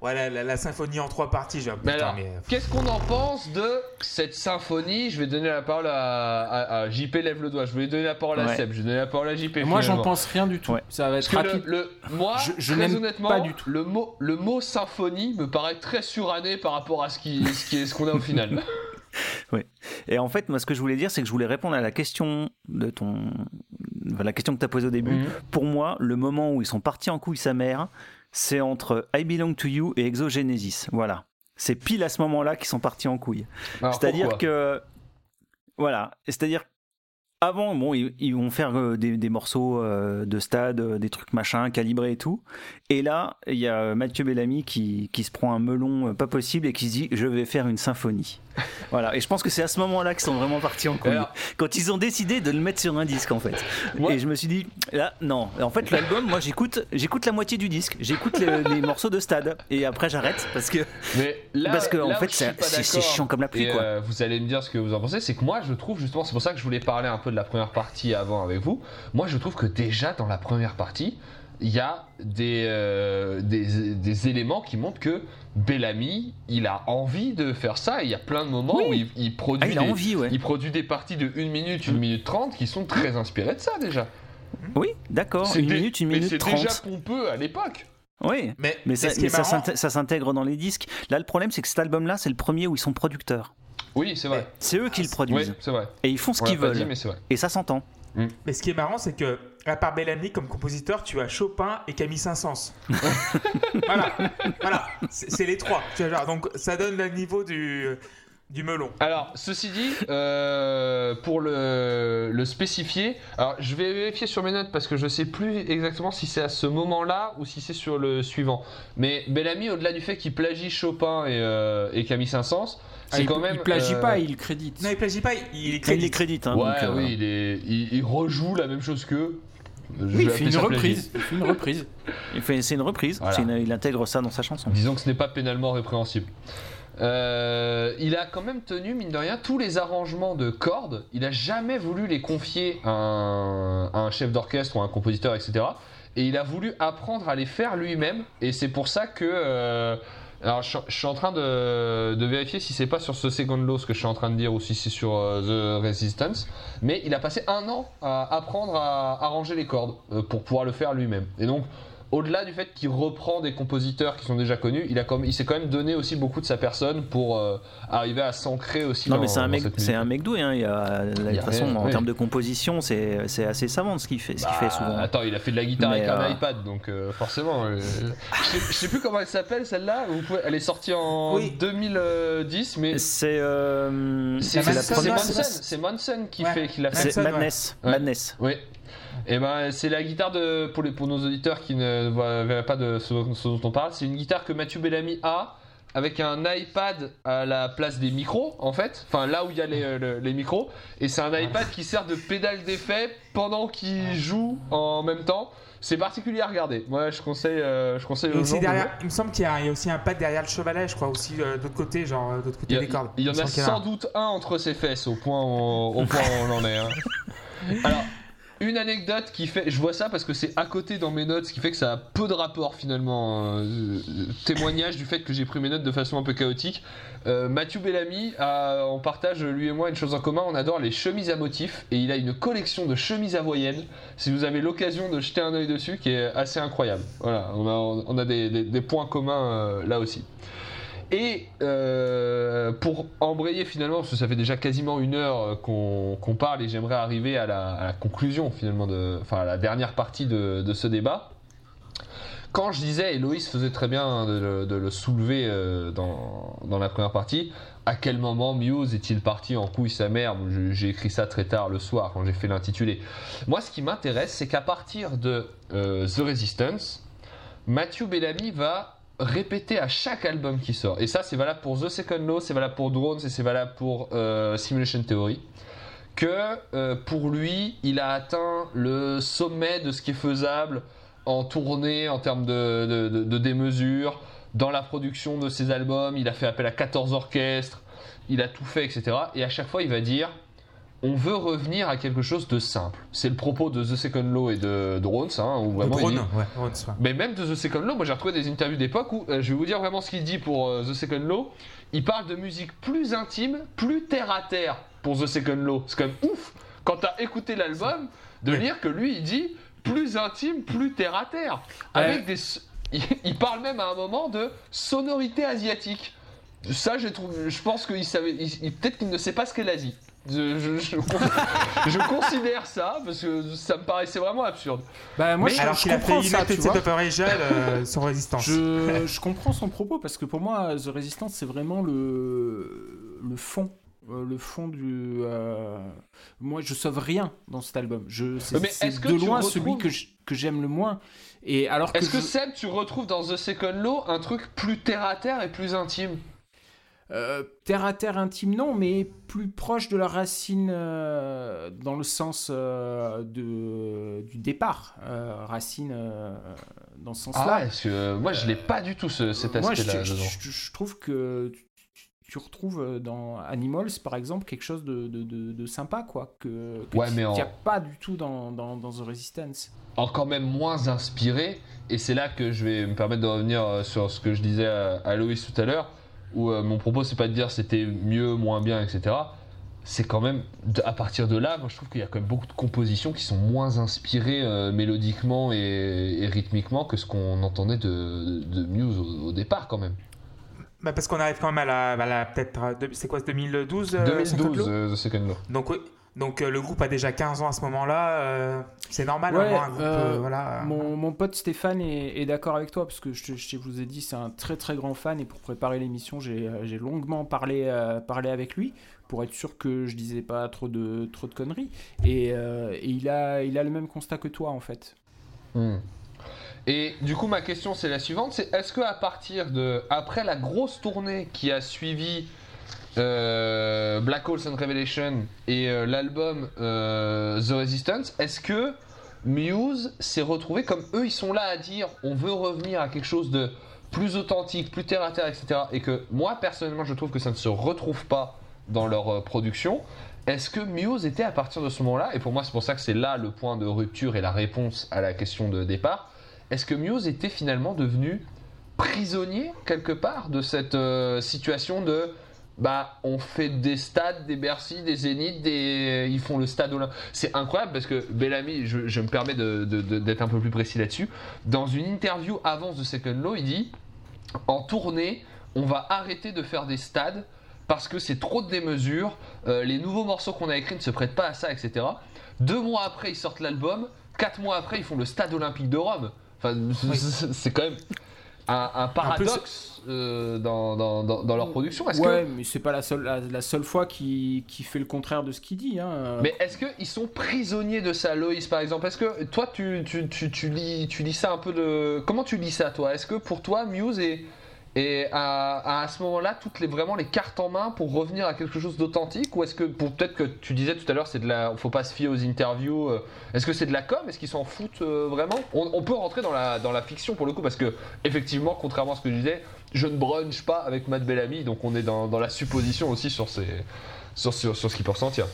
voilà, la, la symphonie en trois parties, j'ai Mais alors, mais, euh, qu'est-ce qu'on en pense de cette symphonie? Je vais donner la parole à, à- à JP, lève le doigt. Je vais donner la parole à Ouais. Seb, je vais donner la parole à JP. Moi, j'en pense rien du tout. Ouais. Ça va être Parce que rapide. le, le- moi, Je- je très n'aime honnêtement, pas du tout. Le mot, le mot symphonie me paraît très suranné par rapport à ce qui, ce qui est ce qu'on a au final. Et en fait, moi, ce que je voulais dire, c'est que je voulais répondre à la question de ton, enfin, la question que tu as posée au début. Mhm. Pour moi, le moment où ils sont partis en couille sa mère, c'est entre I Belong to You et Exogenesis. Voilà. C'est pile à ce moment-là qu'ils sont partis en couille. C'est-à-dire que. Voilà. C'est-à-dire. Avant, bon, ils, ils vont faire euh, des, des morceaux euh, de stade, euh, des trucs machin, calibrés et tout. Et là, il y a Mathieu Bellamy qui, qui se prend un melon pas possible et qui se dit Je vais faire une symphonie. voilà. Et je pense que c'est à ce moment-là qu'ils sont vraiment partis en couille. Alors- Quand ils ont décidé de le mettre sur un disque, en fait. Et je me suis dit Là, non. En fait, l'album, moi, j'écoute j'écoute la moitié du disque. J'écoute les, les morceaux de stade. Et après, j'arrête parce que. Mais là, Parce que, en là fait, c'est- chiant comme la pluie, quoi. euh, vous allez me dire ce que vous en pensez. C'est que moi, je trouve justement, c'est pour ça que je voulais parler un peu de la première partie avant avec vous. Moi, je trouve que déjà dans la première partie, il y a des, euh, des, des éléments qui montrent que Bellamy, il a envie de faire ça. Il y a plein de moments Oui. où il, il Ah, produit il a des, envie, ouais. il produit des parties de 1 minute, 1 minute 30 qui sont très inspirées de ça déjà. Oui, d'accord. C'est Une dé- minute, une mais minute c'est trente. déjà pompeux à l'époque. Oui. mais, Mais ça, mais ça s'intègre dans les disques. Là, le problème, c'est que cet album-là, c'est le premier où ils sont producteurs. Oui, c'est vrai. C'est eux qui le Oui, produisent. c'est vrai. Et ils font ce qu'ils veulent. dit, mais c'est vrai. Et ça s'entend. Mais ce qui est marrant, c'est que, à part Bellamy comme compositeur, tu as Chopin et Camille Saint-Saëns. voilà, voilà, c'est les trois. Tu vois, genre, donc ça donne le niveau du, du melon. Alors, ceci dit, euh, pour le, le spécifier, alors je vais vérifier sur mes notes parce que je sais plus exactement si c'est à ce moment-là ou si c'est sur le suivant. Mais Bellamy, au-delà du fait qu'il plagie Chopin et, euh, et Camille Saint-Saëns, Ah, il, quand même. il plagie euh, pas, il crédite. Non, il plagie pas, il Il crédite. Hein, Ouais, donc, euh, oui, il, est, il, il rejoue la même chose qu'eux. Je Oui, il fait une reprise. Il fait une reprise. il fait- C'est une reprise. Voilà. C'est une- il intègre ça dans sa chanson. Disons que ce n'est pas pénalement répréhensible. Euh, il a quand même tenu, mine de rien, tous les arrangements de cordes. Il a jamais voulu les confier à un, à un chef d'orchestre ou à un compositeur, etc. Et il a voulu apprendre à les faire lui-même. Et c'est pour ça que. Alors, je, suis en train de, de vérifier si c'est pas sur ce Second Law ce que je suis en train de dire ou si c'est sur euh, The Resistance. Mais il a passé un an à apprendre à arranger les cordes euh, pour pouvoir le faire lui-même. Et donc, au-delà du fait qu'il reprend des compositeurs qui sont déjà connus, il, a comme, il s'est quand même donné aussi beaucoup de sa personne pour euh, arriver à s'ancrer aussi Non, dans mais c'est un mec, c'est un mec doué. Hein. Il y a, de Il y toute façon, rien, en oui. termes de composition, c'est c'est assez savant ce qu'il fait, ce qu'il Bah, fait souvent. Attends, il a fait de la guitare Mais, avec un euh, iPad, donc euh, forcément. euh, je, sais, je sais plus comment elle s'appelle celle-là. Vous pouvez, elle est sortie en Oui. 2010, mais C'est euh, c'est Manson qui Ouais. fait qui l'a fait. C'est. Madness. Ouais. Madness. Oui. Et ben c'est la guitare de pour les pour nos auditeurs qui ne verraient pas de ce, ce dont on parle. C'est une guitare que Mathieu Bellamy a avec un iPad à la place des micros en fait. Enfin là où il y a les, euh, le- les micros. Et c'est un iPad qui sert de pédale d'effet pendant qu'il joue en même temps. C'est particulier à regarder. Moi je conseille euh, je conseille aux gens derrière, il me semble qu'il y, a aussi un pad derrière le chevalet, je crois, aussi euh, de l'autre côté, genre euh, de l'autre côté a- des cordes. il y en a sans doute un entre ses fesses au point où, au point où on en est. hein. Alors, une anecdote qui fait. Je vois ça parce que c'est à côté dans mes notes, ce qui fait que ça a peu de rapport finalement. euh, euh, témoignage du fait que j'ai pris mes notes de façon un peu chaotique. Euh, Mathieu Bellamy, on partage lui et moi une chose en commun, on adore les chemises à motifs et il a une collection de chemises hawaïennes. Si vous avez l'occasion de jeter un œil dessus, qui est assez incroyable. Voilà, on a, des, points communs là aussi. Et euh, pour embrayer finalement, parce que ça fait déjà quasiment une heure euh, qu'on parle et j'aimerais arriver à la, conclusion finalement, enfin à la dernière partie de, ce débat. quand je disais, et Loïs faisait très bien de, le- soulever euh, dans, dans la première partie, à quel moment Muse est-il parti en couille sa mère? J'ai écrit ça très tard le soir quand j'ai fait l'intitulé. Moi, ce qui m'intéresse, c'est qu'à partir de The Resistance, Matthew Bellamy va répéter à chaque album qui sort. Et ça, c'est valable pour The Second Law, c'est valable pour Drones et c'est valable pour euh, Simulation Theory. Que euh, pour lui, il a atteint le sommet de ce qui est faisable en tournée, en termes de, de, de- de démesure, dans la production de ses albums. Il a fait appel à 14 orchestres, il a tout fait, etc. Et à chaque fois, il va dire on veut revenir à quelque chose de simple. C'est le propos de The Second Law et de Drones, hein, où vraiment il Drone, dit- ouais, mais même de The Second Law, moi j'ai retrouvé des interviews d'époque où, euh, je vais vous dire vraiment ce qu'il dit pour euh, The Second Law, il parle de musique plus intime, plus terre à terre pour The Second Law. C'est quand même ouf quand t'as écouté l'album de Ouais. lire que lui il dit plus intime, plus terre à terre. Avec des. Il, parle même à un moment de sonorité asiatique. Ça, j'ai trouvé. Je pense qu'il savait. il- Peut-être qu'il ne sait pas ce qu'est l'Asie. Je, je- je- je considère ça parce que ça me paraissait vraiment absurde. Bah, moi, Mais je, alors qu'il a fait ça, tu vois. Euh, sans résistance. Je, je comprends son propos parce que pour moi, The Resistance, c'est vraiment le, le fond. euh, Le fond du. euh, Moi, je sauve rien dans cet album. Je, c'est, Mais c'est est-ce que de loin retrouves- celui que, je- que j'aime le moins. Et alors que, Est-ce que je- Seb, tu retrouves dans The Second Law un truc plus terre à terre et plus intime? Euh, terre à terre intime, non, mais plus proche de la racine euh, dans le sens euh, de, du départ. Racine dans ce sens-là. Ah parce que moi je l'ai pas du tout ce- cet aspect-là je- je- je trouve que tu, retrouves dans Animals, par exemple, quelque chose de, de, sympa, quoi, que, que Ouais, tu- mais en- qu'il n'y a pas du tout dans, dans, dans The Resistance. Encore même moins inspiré, et c'est là que je vais me permettre de revenir sur ce que je disais à, à Loïs tout à l'heure, où euh, mon propos c'est pas de dire c'était mieux, moins bien, etc. C'est quand même, à partir de là, moi je trouve qu'il y a quand même beaucoup de compositions qui sont moins inspirées euh, mélodiquement et, et rythmiquement que ce qu'on entendait de, de Muse au, au départ quand même. Bah, parce qu'on arrive quand même à la, la peut-être, c'est quoi, 2012 euh, Second 2012, Law? euh, The Second Law. Donc. Donc euh, le groupe a déjà 15 ans à ce moment-là. euh, c'est normal Ouais, un groupe. euh, euh, voilà. Mon, mon pote Stéphane est, est d'accord avec toi, parce que je, vous ai dit, c'est un très très grand fan, et pour préparer l'émission, j'ai j'ai longuement parlé, euh, parlé avec lui, pour être sûr que je disais pas trop de, trop de conneries. Et, euh, et il, a, il a le même constat que toi, en fait. Hmm. Et du coup, ma question c'est la suivante c'est est-ce que à partir de après la grosse tournée qui a suivi euh, Black Holes and Revelation et euh, l'album euh, The Resistance, est-ce que Muse s'est retrouvé comme eux ils sont là à dire on veut revenir à quelque chose de plus authentique, plus terre à terre, etc. Et que moi personnellement je trouve que ça ne se retrouve pas dans leur production. Est-ce que Muse était à partir de ce moment-là, et pour moi c'est pour ça que c'est là le point de rupture et la réponse à la question de départ, est-ce que Muse était finalement devenu prisonnier quelque part de cette situation de bah on fait des stades, des Bercy, des Zénith, des... ils font le stade Olympique. C'est incroyable parce que Bellamy, je, je me permets de- de- de- d'être un peu plus précis là-dessus, dans une interview avant The Second Law, il dit en tournée, on va arrêter de faire des stades parce que c'est trop de démesure, euh, les nouveaux morceaux qu'on a écrits ne se prêtent pas à ça, etc. Deux mois après, ils sortent l'album, quatre mois après, ils font le stade olympique de Rome. Enfin, c'est quand même un, un paradoxe euh, dans, dans- dans- dans leur production. Est-ce Ouais, que, mais c'est pas la seule, la, la seule fois qui, qui fait le contraire de ce qu'il dit. Hein. mais est-ce qu'ils sont prisonniers de ça, Loïs, par exemple? Est-ce que toi, tu, tu, tu, tu lis, tu lis ça un peu de... Comment tu lis ça, toi? Est-ce que pour toi, Muse est... Et à, à ce moment-là, toutes les vraiment les cartes en main pour revenir à quelque chose d'authentique ou est-ce que pour peut-être que tu disais tout à l'heure c'est de la faut pas se fier aux interviews euh, est-ce que c'est de la com? Est-ce qu'ils s'en foutent euh, vraiment? On, on peut rentrer dans la dans la fiction pour le coup parce que effectivement contrairement à ce que je disais je ne brunch pas avec Matt Bellamy donc on est dans, dans la supposition aussi sur ces sur, sur, sur ce qu'il peut ressentir.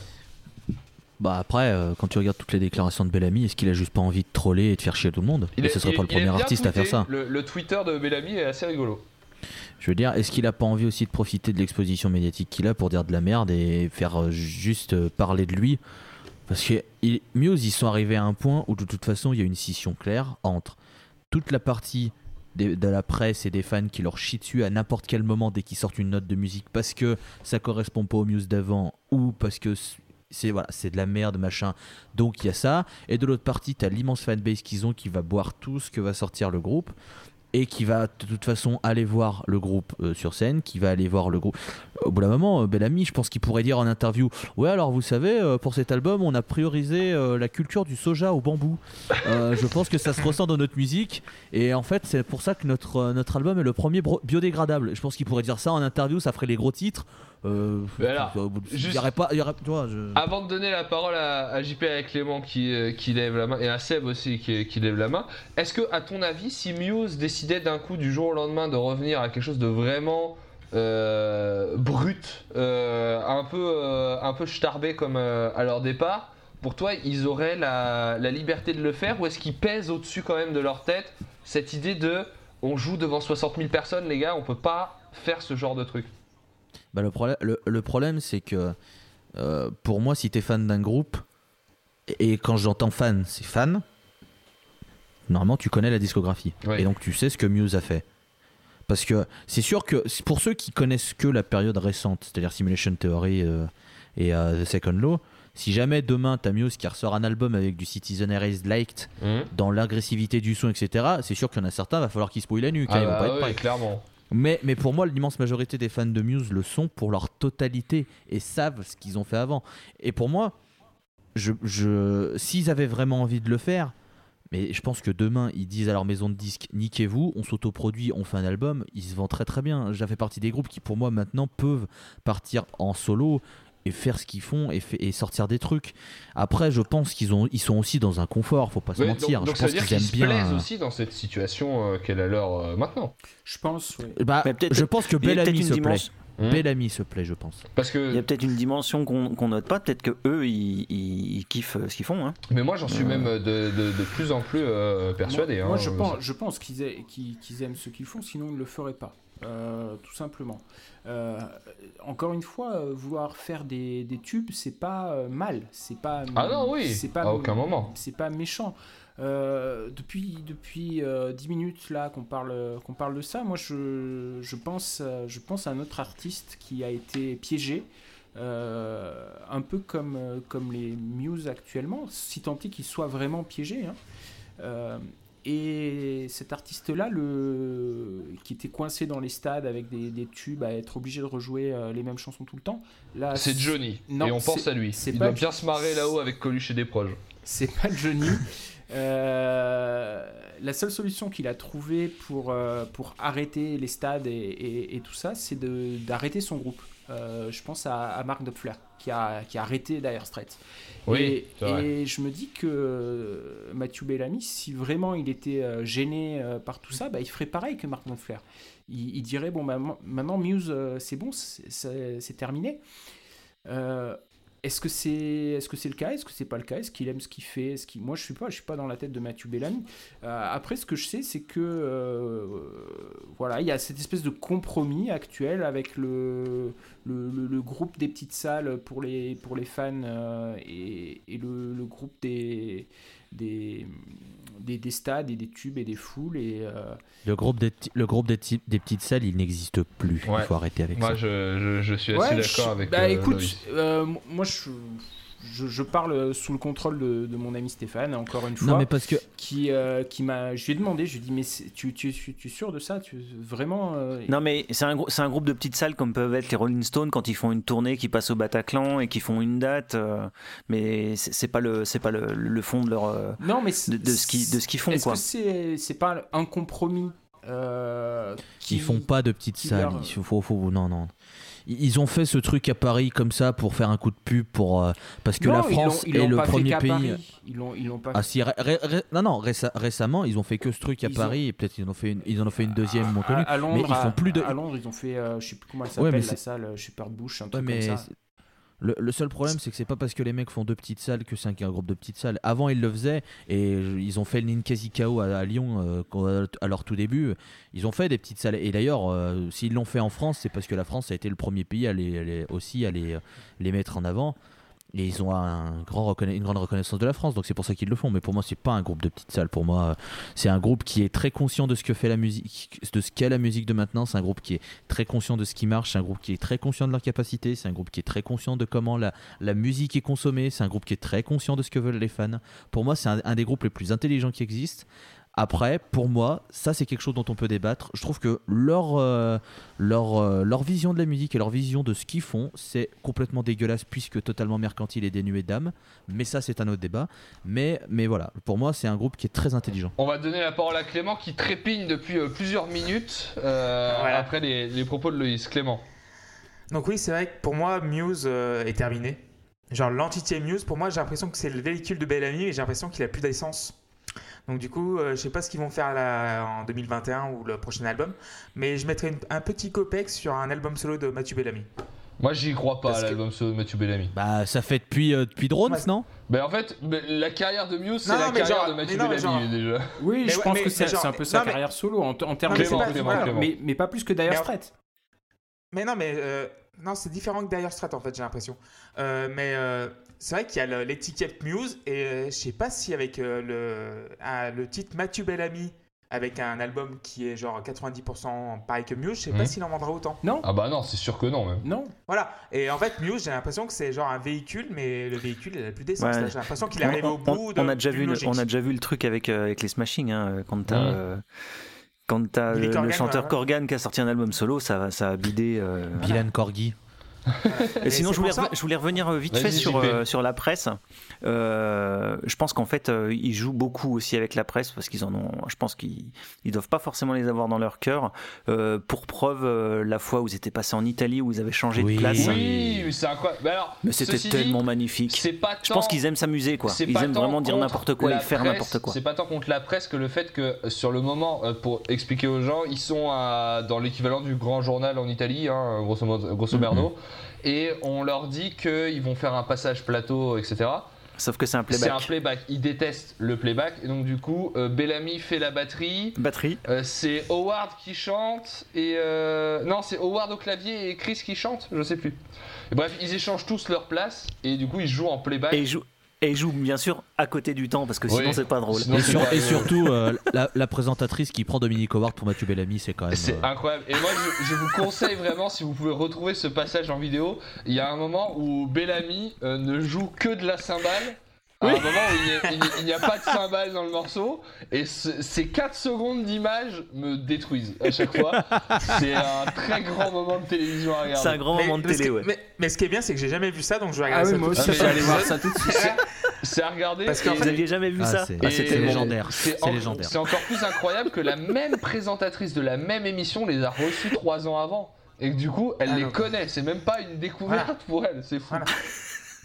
Bah après, euh, quand tu regardes toutes les déclarations de Bellamy, est-ce qu'il a juste pas envie de troller et de faire chier tout le monde? Il Et est- ce serait il- pas le premier artiste à faire ça. le, le Twitter de Bellamy est assez rigolo Je veux dire, est-ce qu'il a pas envie aussi de profiter de l'exposition médiatique qu'il a pour dire de la merde et faire euh, juste euh, parler de lui? Parce que Muse, ils sont arrivés à un point où de toute façon, il y a une scission claire entre toute la partie de la presse et des fans qui leur chient dessus à n'importe quel moment dès qu'ils sortent une note de musique parce que ça correspond pas au Muse d'avant ou parce que c'est c'est de la merde, machin. Donc il y a ça. Et de l'autre partie, t'as l'immense fanbase qu'ils ont qui va boire tout ce que va sortir le groupe et qui va de toute façon aller voir le groupe euh, sur scène, qui va aller voir le groupe. Au bout d'un moment, euh, Bellamy, je pense qu'il pourrait dire en interview Ouais, alors vous savez, euh, pour cet album, on a priorisé euh, la culture du soja au bambou. Je pense que ça se ressent dans notre musique, et en fait, c'est pour ça que notre, notre album est le premier biodégradable. Je pense qu'il pourrait dire ça en interview, ça ferait les gros titres. Euh, il juste- y aurait pas. y aurait- tu vois, je- Avant de donner la parole à, à JP et à Clément qui, euh, qui lève la main, et à Seb aussi qui, qui lève la main, est-ce que, à ton avis, si Muse décidait d'un coup du jour au lendemain de revenir à quelque chose de vraiment euh, brut, euh, un peu, euh, un peu starbé comme à leur départ, pour toi, ils auraient la, la liberté de le faire ou est-ce qu'ils pèsent au-dessus quand même de leur tête cette idée de on joue devant 60 000 personnes, les gars, on peut pas faire ce genre de truc? Bah, le, problème, le, le problème, c'est que euh, pour moi, si t'es fan d'un groupe, et, et quand j'entends fan, c'est fan, normalement tu connais la discographie. Et donc tu sais ce que Muse a fait. Parce que c'est sûr que pour ceux qui connaissent que la période récente, c'est-à-dire Simulation Theory euh, et euh, The Second Law, si jamais demain t'as Muse qui ressort un album avec du Citizen Erased Liked, dans l'agressivité du son, etc., c'est sûr qu'il y en a certains, va falloir qu'ils se la nuque. hein, Ah ils vont bah pas être oui, prêts. clairement. Mais, mais pour moi, l'immense majorité des fans de Muse le sont pour leur totalité et savent ce qu'ils ont fait avant. Et pour moi, je, je, s'ils avaient vraiment envie de le faire, mais je pense que demain, ils disent à leur maison de disques niquez-vous, on s'autoproduit, on fait un album, ils se vendent très très bien. J'ai fait partie des groupes qui, pour moi, maintenant peuvent partir en solo et faire ce qu'ils font et, fait- et sortir des trucs. Après, je pense qu'ils ont, ils sont aussi dans un confort, faut pas se mentir. donc, donc je pense qu'ils aiment se bien. plaisent euh, aussi dans cette situation euh, qu'elle a leur euh, maintenant. Je pense, oui. bah, je pense que Il y a peut-être Bellamy une se plaît. Hmm. Bellamy se plaît, je pense. Parce Il y que, a peut-être une dimension qu'on qu'on note pas, peut-être que eux ils, ils- ils kiffent ce qu'ils font. Hein. mais moi j'en suis même de, de- de plus en plus euh, persuadé. Moi, moi, hein. je pense, je pense qu'ils aiment ce qu'ils font, sinon ils ne le feraient pas. Euh, tout simplement. Euh, encore une fois, euh, vouloir faire des, des tubes, c'est pas euh, mal. C'est pas. Ah non, oui, C'est pas. à aucun moment. C'est pas méchant. Euh, depuis depuis euh, 10 minutes là qu'on parle qu'on parle de ça, moi je, je pense je pense à un autre artiste qui a été piégé. un peu comme, comme les Muse actuellement, si tant est qu'il soit vraiment piégé. hein. Et cet artiste-là, le... qui était coincé dans les stades avec des, des tubes, à être obligé de rejouer euh, les mêmes chansons tout le temps, là, C'est Johnny. Non, et on pense à lui. Il doit bien se marrer là-haut avec Coluche et des proches. c'est pas Johnny. Euh, la seule solution qu'il a trouvée pour, euh, pour arrêter les stades et, et- et tout ça, c'est d'arrêter son groupe. Euh, je pense à, à Mark Knopfler, qui a, qui a arrêté Dire Straits. Oui, et, je me dis que euh, Matthew Bellamy, si vraiment il était euh, gêné par tout ça, bah, il ferait pareil que Mark Knopfler. Il, il dirait bon, bah, ma- maintenant Muse, c'est bon, c'est- terminé. Euh, est-ce que c'est est-ce que c'est le cas? Est-ce que c'est pas le cas? Est-ce qu'il aime ce qu'il fait? Moi, je suis pas, je suis pas dans la tête de Matthew Bellamy. Euh, après, ce que je sais, c'est que euh, voilà, il y a cette espèce de compromis actuel avec le le, groupe des petites salles pour les pour les fans euh, et, et le groupe des des, des des stades et des tubes et des foules et euh, Le groupe des, le groupe des, des petites salles, il n'existe plus. Ouais. Il faut arrêter avec Moi ça. je, je- je suis assez Ouais, d'accord je- avec Bah euh, écoute, euh, moi je, je, je parle sous le contrôle de, de mon ami Stéphane, encore une fois, Non, mais parce que qui, euh, qui m'a. Je lui ai demandé, je lui ai dit, mais tu, tu, tu, tu es sûr de ça? Tu, Vraiment euh, Non mais c'est un, grou- c'est un groupe de petites salles comme peuvent être les Rolling Stones quand ils font une tournée, qui passent au Bataclan et qui font une date. euh, mais c'est c'est pas le c'est pas le, le fond de leur euh, Non, mais de, de ce qu'ils de ce qu'ils font Est-ce quoi. que c'est c'est pas un compromis euh, qui ils font pas de petites qui salles. leur- Il faut, faut- non, non. Ils ont fait ce truc à Paris comme ça pour faire un coup de pub pour euh, parce que Non, la France ils est le pas premier pays. Ils l'ont ils l'ont pas Ah si, ré- ré- ré- non non réce- récemment ils ont fait que ce truc à Ils Paris et peut-être ils en ont fait une, ils en ont fait une deuxième moins à, connue. à Londres, mais ils font à- plus de- à Londres, ils ont fait, euh, je sais plus comment elle Ouais, s'appelle, mais la salle, euh, Shepherd Bush, un Ouais, truc mais comme ça. Le, seul problème, c'est que c'est pas parce que les mecs font deux petites salles que c'est un, groupe de petites salles. Avant, ils le faisaient et ils ont fait le Ninkasi KO à, Lyon euh, à leur tout début. Ils ont fait des petites salles. Et d'ailleurs, euh, s'ils l'ont fait en France, c'est parce que la France a été le premier pays à les, aussi à les, les mettre en avant. Et ils ont une grande reconnaissance de la France, donc c'est pour ça qu'ils le font. Mais pour moi, c'est pas un groupe de petites salles. Pour moi, c'est un groupe qui est très conscient de ce que fait la musique, de ce qu'est la musique de maintenant. C'est un groupe qui est très conscient de ce qui marche. C'est un groupe qui est très conscient de leur capacité. C'est un groupe qui est très conscient de comment la, musique est consommée. C'est un groupe qui est très conscient de ce que veulent les fans. Pour moi, c'est un des groupes les plus intelligents qui existent. Après, pour moi, ça c'est quelque chose dont on peut débattre. Je trouve que leur, euh, leur, euh, leur vision de la musique et leur vision de ce qu'ils font, c'est complètement dégueulasse puisque totalement mercantile et dénué d'âme. Mais ça, c'est un autre débat. Mais, mais voilà, pour moi, c'est un groupe qui est très intelligent. On va donner la parole à Clément qui trépigne depuis euh, plusieurs minutes euh, Voilà. après les, les propos de Loïs. Clément. Donc oui, c'est vrai que pour moi, Muse euh, est terminé. Genre l'entité Muse, pour moi, j'ai l'impression que c'est le véhicule de Bellamy et j'ai l'impression qu'il a plus d'essence. Donc du coup, euh, je sais pas ce qu'ils vont faire là, en 2021 ou le prochain album, mais je mettrai une- un petit copex sur un album solo de Mathieu Bellamy. Moi, j'y crois pas Parce à que- l'album solo de Mathieu Bellamy. Bah, ça fait depuis, euh, depuis Drones, Ouais. non? Mais en fait, mais la carrière de Muse, c'est la non, mais carrière genre- de Mathieu non, Bellamy déjà. Oui, Mais je ouais, pense que c'est un peu sa non, mais- carrière solo en, en termes mais de pas- mais, mais pas plus que Dire Straits. Mais non, mais euh, non, c'est différent que Dire Straits en fait, j'ai l'impression. Euh, mais euh, c'est vrai qu'il y a l'étiquette Muse et euh, je sais pas si avec euh, le, ah, le titre Mathieu Bellamy avec un album qui est genre 90% pareil que Muse, je sais Mhm. pas s'il en vendra autant. Non, Ah bah non, c'est sûr que non même. non. Voilà. Et en fait, Muse, j'ai l'impression que c'est genre un véhicule, mais le véhicule, il a plus d'essence. Ouais. J'ai l'impression qu'il On, arrive au on- bout de. on a déjà vu, le- on a déjà vu le truc avec, euh, avec les Smashing, hein, quand t'as euh, quand t'as le, Corgan, le chanteur ouais. Corgan qui a sorti un album solo, ça, va- ça a bidé. euh, Dylan Corgi. Et sinon, je voulais, je revenir euh, vite fait sur, euh, sur la presse. Euh, je pense qu'en fait, euh, ils jouent beaucoup aussi avec la presse parce qu'ils en ont. Je pense qu'ils ils doivent pas forcément les avoir dans leur cœur. Euh, pour preuve, euh, la fois où ils étaient passés en Italie, où ils avaient changé Oui. de place. Oui, mais c'est incroyable. Mais alors, Mais c'était dit, tellement magnifique. C'est pas Je pense qu'ils aiment s'amuser, quoi. Ils aiment vraiment dire n'importe quoi et faire n'importe quoi. C'est pas tant contre la presse que le fait que sur le moment, euh, pour expliquer aux gens, ils sont à- dans l'équivalent du grand journal en Italie, hein, grosso, modo- grosso merdo, Mm-hmm. et on leur dit qu'ils vont faire un passage plateau, etc. Sauf que c'est un C'est playback. un playback. Ils détestent le playback, et donc du coup, euh, Bellamy fait la batterie. Batterie. euh, c'est Howard qui chante et euh, non c'est Howard au clavier et Chris qui chante je sais plus Et bref ils échangent tous leur place et du coup ils jouent en playback Et ils jouent, et ils jouent bien sûr à côté du temps parce que sinon Oui. c'est pas drôle. Sinon, Et, sur- surtout, euh, la, la présentatrice qui prend Dominique Howard pour Mathieu Bellamy, c'est quand même. C'est euh, incroyable. Et moi, je, je vous conseille vraiment, si vous pouvez retrouver ce passage en vidéo, il y a un moment où Bellamy euh, ne joue que de la cymbale. À un moment où il n'y a- pas de cymbale dans le morceau, et ce- ces 4 secondes d'image me détruisent à chaque fois. C'est un très grand moment de télévision à regarder. C'est un grand Mais, moment de télé, qui- ouais. mais, mais ce qui est bien, c'est que j'ai jamais vu ça, donc je vais Ah regarder oui, ça moi tout de aussi, suite. je vais aller voir ça tout de suite. C'est à regarder. Parce qu'en et- Vous aviez jamais vu Ah, ça c'est- Ah, C'était légendaire. C'est en- encore plus incroyable que la même présentatrice de la même émission les a reçus trois ans avant. Et que du coup, elle Ah les non. connaît. C'est même pas une découverte pour elle. C'est fou. Voilà.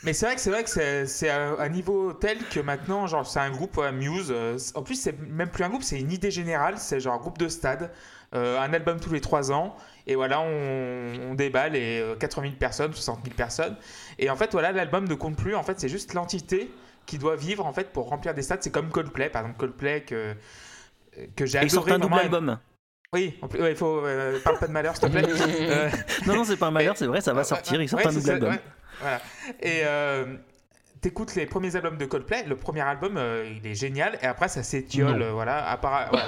Mais c'est vrai que c'est vrai que c'est- à un niveau tel que maintenant, genre, c'est un groupe ouais, Muse. euh, en plus, c'est même plus un groupe, c'est une idée générale. C'est genre un groupe de stade, euh, un album tous les trois ans. Et voilà, on, on déballe et euh, 80 000 personnes, 60 000 personnes. Et en fait, voilà, l'album ne compte plus. En fait, c'est juste l'entité qui doit vivre en fait pour remplir des stades. C'est comme Coldplay, par exemple Coldplay que que j'ai Et Ils sortent adoré. un double album. Oui, plus, ouais, il faut euh, parle pas de malheur, s'il te plaît. Euh, Non, non, c'est pas un malheur, c'est vrai, ça va sortir. Ils sortent ouais, un double album. ouais, voilà. Et euh, t'écoutes les premiers albums de Coldplay, le premier album, euh, il est génial, et après ça s'étiole, voilà, à part- voilà.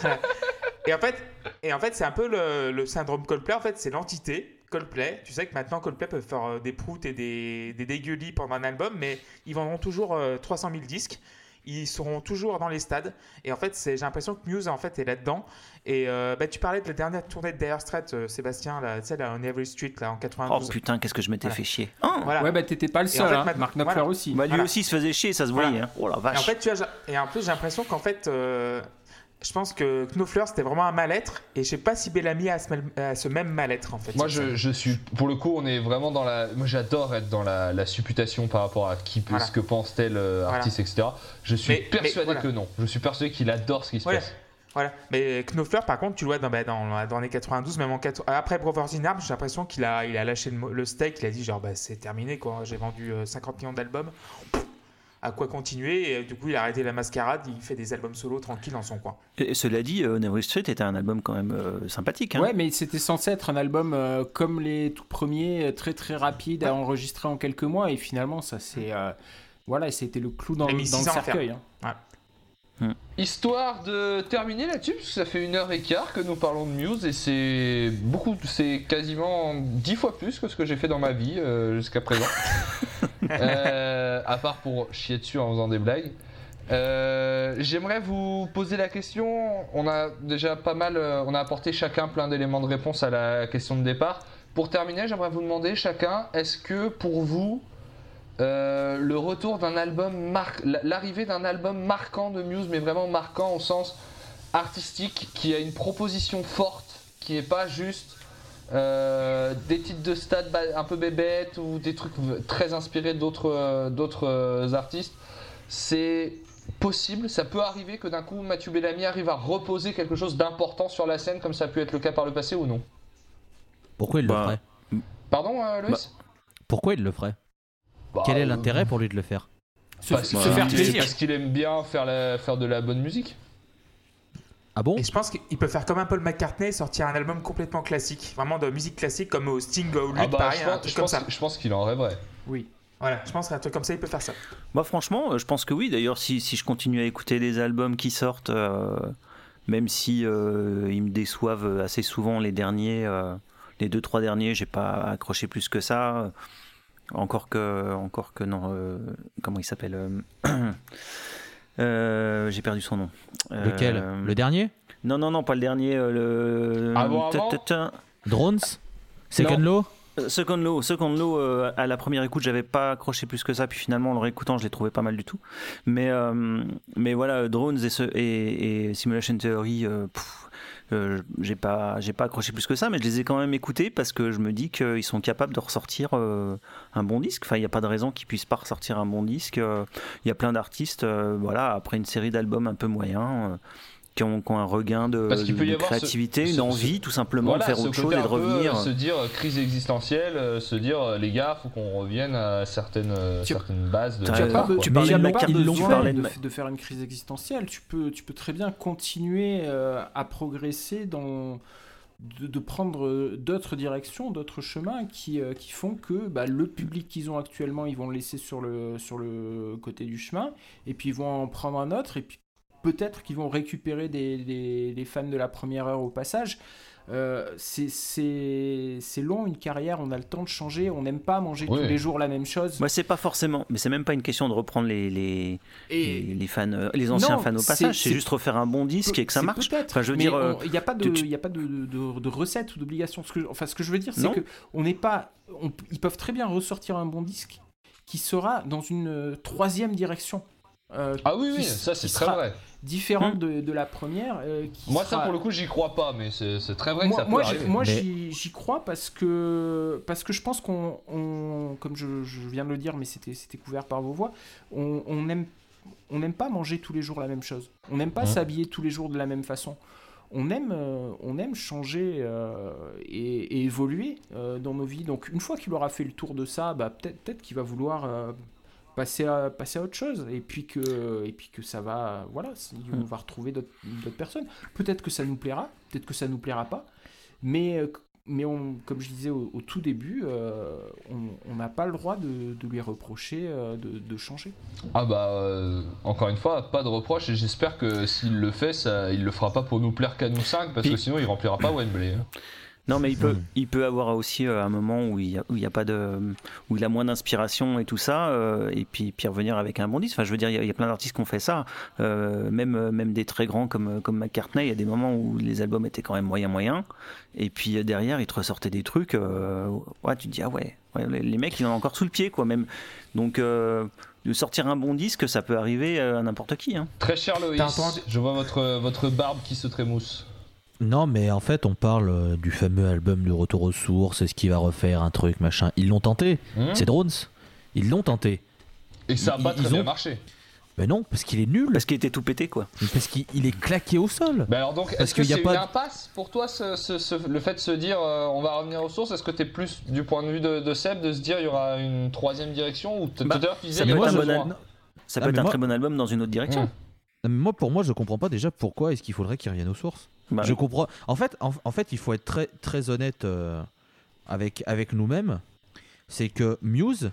Voilà. Et en fait, et en fait c'est un peu le, le syndrome Coldplay, en fait, c'est l'entité. Coldplay, tu sais que maintenant Coldplay peut faire euh, des proutes et des, des dégueulis pendant un album, mais ils vendront toujours euh, 300 000 disques. Ils seront toujours dans les stades. Et en fait, j'ai l'impression que Muse en fait est là-dedans. Et euh, bah, tu parlais de la dernière tournée de Dire Straits, euh, Sébastien, là, tu sais, là, on Every Street, là, en Oh 92. putain, qu'est-ce que je m'étais Voilà. fait chier. Oh Voilà. Ouais, bah t'étais pas le Et en seul, fait, hein. Marc Knopfler voilà. aussi. Bah, lui Voilà. aussi il se faisait chier, ça se Voilà. voyait. hein. Oh la Et en vache. fait, tu j'ai- et en plus, j'ai l'impression qu'en fait, euh, je pense que Knopfler, c'était vraiment un mal-être. Et je sais pas si Bellamy a ce, a ce même mal-être, en fait. Moi, je, suis. Pour le coup, on est vraiment dans la. Moi, j'adore être dans la, la supputation par rapport à qui peut, Voilà. ce que pense tel euh, Voilà. artiste, etc. Je suis Mais- mais persuadé voilà. que non. Je suis persuadé qu'il adore ce qui se passe. Voilà. Mais Knopfler, par contre, tu le vois dans, bah, dans, dans les 92, même en 4 après Brothers in Arms, j'ai l'impression qu'il a, il a lâché le, le steak. Il a dit, genre, bah, c'est terminé, quoi. J'ai vendu euh, 50 millions d'albums. À quoi continuer. Et euh, du coup, il a arrêté la mascarade, il fait des albums solo tranquille dans son coin. Et cela dit, euh, Never Street était un album quand même euh, sympathique. Hein. Ouais, mais c'était censé être un album euh, comme les tout premiers, très très rapide à enregistrer en quelques mois, et finalement, ça c'est. euh, voilà, et c'était le clou dans, dans le ans à hein. Histoire de terminer là-dessus, parce que ça fait une heure et quart que nous parlons de Muse et c'est beaucoup, c'est quasiment dix fois plus que ce que j'ai fait dans ma vie euh, jusqu'à présent. Euh, à part pour chier dessus en faisant des blagues. Euh, J'aimerais vous poser la question. On a déjà pas mal, on a apporté chacun plein d'éléments de réponse à la question de départ. Pour terminer, j'aimerais vous demander chacun, est-ce que pour vous, euh, le retour d'un album, mar- l'arrivée d'un album marquant de Muse, mais vraiment marquant au sens artistique, qui a une proposition forte, qui n'est pas juste euh, des titres de stade un peu bébêtes ou des trucs très inspirés d'autres euh, d'autres euh, artistes, c'est possible, ça peut arriver que d'un coup Mathieu Bellamy arrive à reposer quelque chose d'important sur la scène, comme ça a pu être le cas par le passé ou non? Pourquoi il le Bah, ferait? Pardon, euh, Loïs? Pourquoi il le ferait? Bah, Quel est euh, l'intérêt pour lui de le faire Se, parce se que- faire parce plaisir. qu'il aime bien faire, la- faire de la bonne musique. Ah bon? Et je pense qu'il peut faire comme un Paul McCartney, sortir un album complètement classique, vraiment de musique classique comme au Sting ou Lutte, Ah bah, pareil, je un pense, truc je comme pense- ça. je pense qu'il en rêverait. Oui. Voilà, je pense qu'un truc comme ça, il peut faire ça. Moi, franchement, euh, je pense que oui. D'ailleurs, si, si je continue à écouter les albums qui sortent, euh, même si euh, ils me déçoivent assez souvent les derniers, euh, les deux trois derniers, j'ai pas accroché plus que ça. Encore que, encore que non. euh, comment il s'appelle euh, euh, J'ai perdu son nom. Lequel? Le dernier? Non, non, non, pas le dernier. le. Avant Ta-ta-ta. Drones? Second Law? Second Law, Second Law euh, à la première écoute, j'avais pas accroché plus que ça, puis finalement en le réécoutant, je l'ai trouvé pas mal du tout. Mais, euh, mais voilà, Drones et, ce- et, et Simulation Theory, euh, pff, j'ai pas, j'ai pas accroché plus que ça, mais je les ai quand même écoutés parce que je me dis qu'ils sont capables de ressortir euh, un bon disque. Enfin, il n'y a pas de raison qu'ils puissent pas ressortir un bon disque. Euh, Il y a plein d'artistes, euh, voilà, après une série d'albums un peu moyens. Euh, qui ont, qui ont un regain de, Parce qu'il peut y de avoir ce- créativité, ce- une ce- envie tout simplement Voilà, de faire autre chose et de peu, revenir. euh, se dire euh, crise existentielle, euh, se dire euh, les gars, faut qu'on revienne à certaines, euh, Tu- certaines bases de. Tu as Tu as Euh, pas, tu parlais de pas besoin tu parlais de de, faire une crise existentielle. Tu peux, tu peux très bien continuer euh, à progresser dans de, de prendre euh, d'autres directions, d'autres chemins qui, euh, qui font que bah, le public qu'ils ont actuellement, ils vont le laisser sur le, sur le côté du chemin, et puis ils vont en prendre un autre, et puis peut-être qu'ils vont récupérer des, des- des fans de la première heure au passage. Euh, c'est- long une carrière, on a le temps de changer, on n'aime pas manger tous les jours la même chose. Moi, c'est pas forcément, mais c'est même pas une question de reprendre les, les, et les, les fans, euh, les anciens Non, fans au passage. C'est juste refaire un bon disque et que ça marche. peut-être, Enfin, je veux mais dire, euh, il n'y a pas de, tu- tu- il y a pas de, de, de recette ou d'obligation. Ce que, enfin, ce que je veux dire, c'est que on n'est pas, on- ils peuvent très bien ressortir un bon disque qui sera dans une troisième direction. euh, Ah oui, oui, ça c'est très sera vrai. Différente Hmm. de, de la première. euh, qui Moi, ça pour le coup, j'y crois pas, mais c'est très vrai que moi, ça peut moi, j'y- arriver. moi, Mais- j'y crois parce que, parce que je pense qu'on, on- comme je, je viens de le dire, mais c'était couvert par vos voix, on, on aime, on n'aime pas manger tous les jours la même chose. On n'aime pas Mhm. s'habiller tous les jours de la même façon. On aime, euh, on aime changer euh, et, et évoluer euh, dans nos vies. Donc une fois qu'il aura fait le tour de ça, bah, peut-être peut qu'il va vouloir euh, passer, à, passer à autre chose. Et puis que, et puis que ça va, voilà, on Mhm. va retrouver d'autres personnes. Peut-être que ça nous plaira, peut-être que ça nous plaira pas. Mais, euh, mais on, comme je disais au, au tout début, euh, on n'a pas le droit de, de lui reprocher euh, de, de changer. Ah bah, euh, encore une fois, pas de reproche, et j'espère que s'il le fait, ça, il le fera pas pour nous plaire qu'à nous cinq, parce que sinon il remplira pas Wembley. hein. Non, mais il peut, il peut avoir aussi euh, un moment où il y a, où il y a pas de, où il a moins d'inspiration et tout ça, euh, et puis, puis revenir avec un bon disque. Enfin, je veux dire, il y a, il y a plein d'artistes qui ont fait ça, euh, même, même des très grands comme, comme McCartney. Il y a des moments où les albums étaient quand même moyen moyen, et puis derrière, ils te ressortaient des trucs. euh, ouais, tu te dis ah ouais, ouais, les, les mecs, ils en ont encore sous le pied, quoi, même. Donc, euh, de sortir un bon disque, ça peut arriver à n'importe qui. Hein. Très cher Loïs, je vois votre, votre barbe qui se trémousse. Non, mais en fait, on parle euh, du fameux album de Retour aux sources, est-ce qu'il va refaire un truc, machin. Ils l'ont tenté, Hmm c'est Drones. Ils l'ont tenté. et ça a ils- pas très ils bien ont- marché. Mais non, parce qu'il est nul. Parce qu'il était tout pété, quoi. Parce qu'il il est claqué au sol. Bah alors donc, est-ce que qu'il y a c'est pas une impasse pour toi, ce, ce- ce- le fait de se dire euh, on va revenir aux sources? Est-ce que t'es plus du point de vue de, de Seb de se dire il y aura une troisième direction ou Bah, tout à l'heure tu disais ça peut pas être un bon besoin album. Ça Ah, peut être un moi- très bon album dans une autre direction. Mm. Non, mais Moi, pour moi, je comprends pas déjà pourquoi est-ce qu'il faudrait qu'ils reviennent aux sources. Bah, Je comprends. En fait, en, en fait, il faut être très, très honnête euh, avec, avec nous-mêmes. C'est que Muse,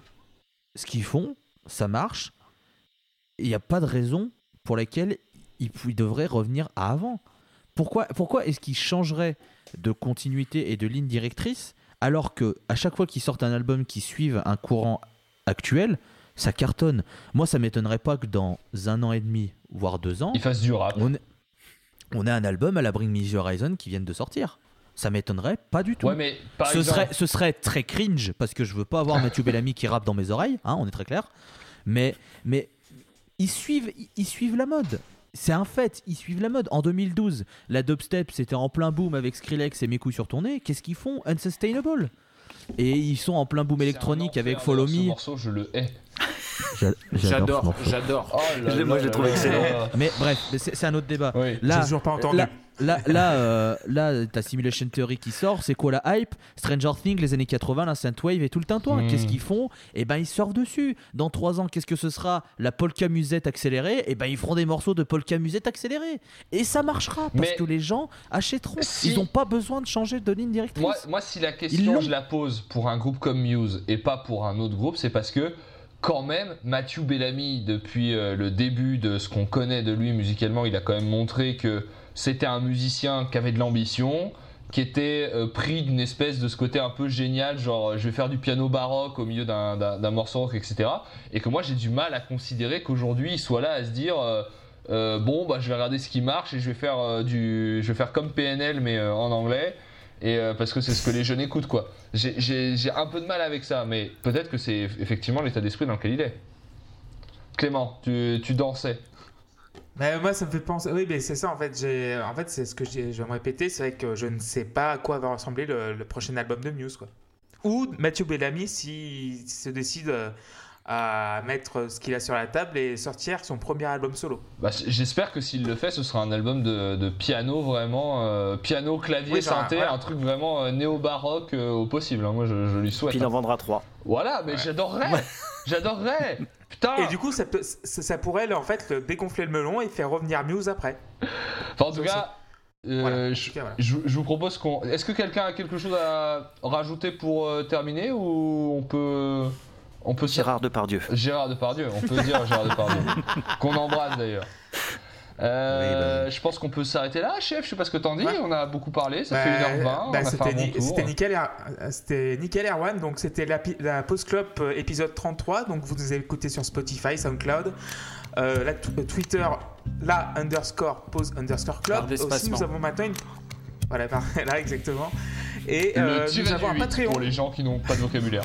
ce qu'ils font, ça marche. Il n'y a pas de raison pour laquelle ils, ils devraient revenir à avant. Pourquoi, pourquoi est-ce qu'ils changeraient de continuité et de ligne directrice alors que à chaque fois qu'ils sortent un album qui suive un courant actuel, ça cartonne? Moi, ça m'étonnerait pas que dans un an et demi, voire deux ans, Il fasse du rap. on, on a un album à la Bring Me The Horizon qui viennent de sortir. Ça m'étonnerait pas du tout. Ouais, mais par ce, exemple. serait, ce serait très cringe parce que je veux pas avoir Mathieu Bellamy qui rappe dans mes oreilles, hein, on est très clair. Mais, mais ils, suivent, ils, ils suivent la mode. C'est un fait, ils suivent la mode. En 2012, la dubstep c'était en plein boom avec Skrillex et mes couilles sur ton nez. Qu'est-ce qu'ils font? Unsustainable. Et ils sont en plein boom électronique avec Follow d'ailleurs, Ce Me. morceau, je le hais. J'adore, j'adore. Oh Je moi, je l'ai trouvé excellent. Mais bref, c'est un autre débat. Là, toujours pas entendu. Là, là, là, euh, là, t'as Simulation Theory qui sort. C'est quoi la hype? Stranger Things, les années 80, la synthwave et tout le tintouin. Mm. Qu'est-ce qu'ils font? Eh ben, ils surfent dessus. Dans 3 ans, qu'est-ce que ce sera? La polka musette accélérée Eh ben, ils feront des morceaux de polka musette accélérée. Et ça marchera parce Mais- que les gens achèteront. Si- Ils n'ont pas besoin de changer de ligne directrice. Moi, moi, si la question je la pose pour un groupe comme Muse et pas pour un autre groupe, c'est parce que quand même, Matthew Bellamy, depuis euh, le début de ce qu'on connaît de lui musicalement, il a quand même montré que c'était un musicien qui avait de l'ambition, qui était euh, pris d'une espèce de ce côté un peu génial, genre euh, je vais faire du piano baroque au milieu d'un- morceau rock, etc. Et que moi j'ai du mal à considérer qu'aujourd'hui il soit là à se dire bon bah je vais regarder ce qui marche et je vais faire du, je vais faire comme PNL mais en anglais. Et euh, parce que c'est ce que les jeunes écoutent quoi. J'ai- un peu de mal avec ça, mais peut-être que c'est eff- effectivement l'état d'esprit dans lequel il est. Clément, tu, dansais. Mais moi, ça me fait penser. Oui, mais c'est ça en fait. En fait, c'est ce que je vais me répéter, c'est vrai que je ne sais pas à quoi va ressembler le, prochain album de Muse, quoi. Ou Mathieu Bellamy s'il se décide euh, à mettre ce qu'il a sur la table et sortir son premier album solo. Bah, J'espère que s'il le fait, ce sera un album de, de piano vraiment, euh, piano, clavier, Oui, synthé, un truc vraiment euh, néo-baroque euh, au possible. hein. Moi, je, je lui souhaite. Puis il en vendra trois. Voilà, mais j'adorerais J'adorerais Putain Et du coup, ça, peut, ça, ça pourrait en fait le dégonfler le melon et faire revenir Muse après. Enfin, en tout cas, euh, Voilà. je, cas, voilà. je- je vous propose qu'on. Est-ce que quelqu'un a quelque chose à rajouter pour euh, terminer ou on peut. On peut Gérard Depardieu. Gérard Depardieu, on peut dire Gérard Depardieu. Qu'on embrasse d'ailleurs. Euh, Oui, bah Je pense qu'on peut s'arrêter là, chef. Je sais pas ce que t'en dis. Ouais. On a beaucoup parlé. Ça Bah, fait 1h20. bah, c'était, bon nickel, Er- c'était nickel Erwan, donc c'était la, pi- la Post Club euh, épisode 33, donc vous nous écoutez sur Spotify, SoundCloud, euh, la Twitter, la underscore pause underscore club. Aussi, nous avons maintenant une. Voilà, par- là exactement. Et Le euh, nous avons un 8 Patreon. pour les gens qui n'ont pas de vocabulaire.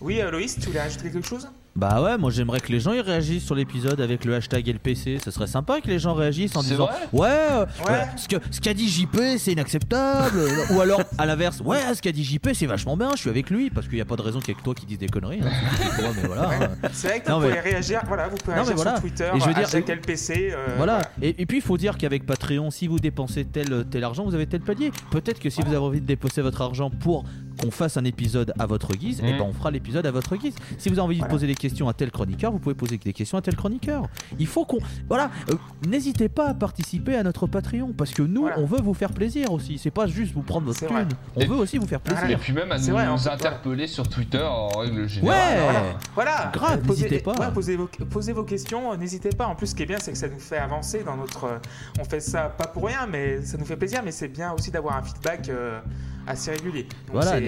Oui, euh, Loïs, tu voulais ajouter quelque chose? Bah ouais, moi j'aimerais que les gens ils réagissent sur l'épisode avec le hashtag LPC. Ce serait sympa que les gens réagissent en disant vrai? Ouais, euh, Ouais. ouais, ce qu'a dit JP c'est inacceptable. Ou alors à l'inverse, ouais, ce qu'a dit JP c'est vachement bien, je suis avec lui parce qu'il n'y a pas de raison qu'il y ait que toi qui dises des conneries. hein. C'est toi, mais voilà. Ouais. hein. C'est vrai que Non, vous mais- pouvez réagir, voilà, vous pouvez Non, réagir voilà. sur Twitter, Et je veux dire- hashtag LPC. euh, Voilà. Et, et puis il faut dire qu'avec Patreon, si vous dépensez tel, tel argent, vous avez tel palier. Peut-être que si vous avez envie de déposer votre argent pour qu'on fasse un épisode à votre guise, et ben on fera l'épisode à votre guise. Si vous avez envie de poser des questions à tel chroniqueur, vous pouvez poser des questions à tel chroniqueur. Il faut qu'on. Voilà. euh, N'hésitez pas à participer à notre Patreon parce que nous, Voilà. on veut vous faire plaisir aussi. C'est pas juste vous prendre votre thune. vrai. On Et- veut aussi vous faire plaisir. Et puis même à C'est nous, vrai, nous fait, interpeller sur Twitter en règle générale. Ouais. Voilà, voilà. Grave, Euh, posez- n'hésitez pas. ouais, posez, vos, posez vos questions, euh, n'hésitez pas. En plus, ce qui est bien, c'est que ça nous fait avancer dans notre. euh, on fait ça pas pour rien, mais ça nous fait plaisir. Mais c'est bien aussi d'avoir un feedback euh, assez régulier. Donc Voilà,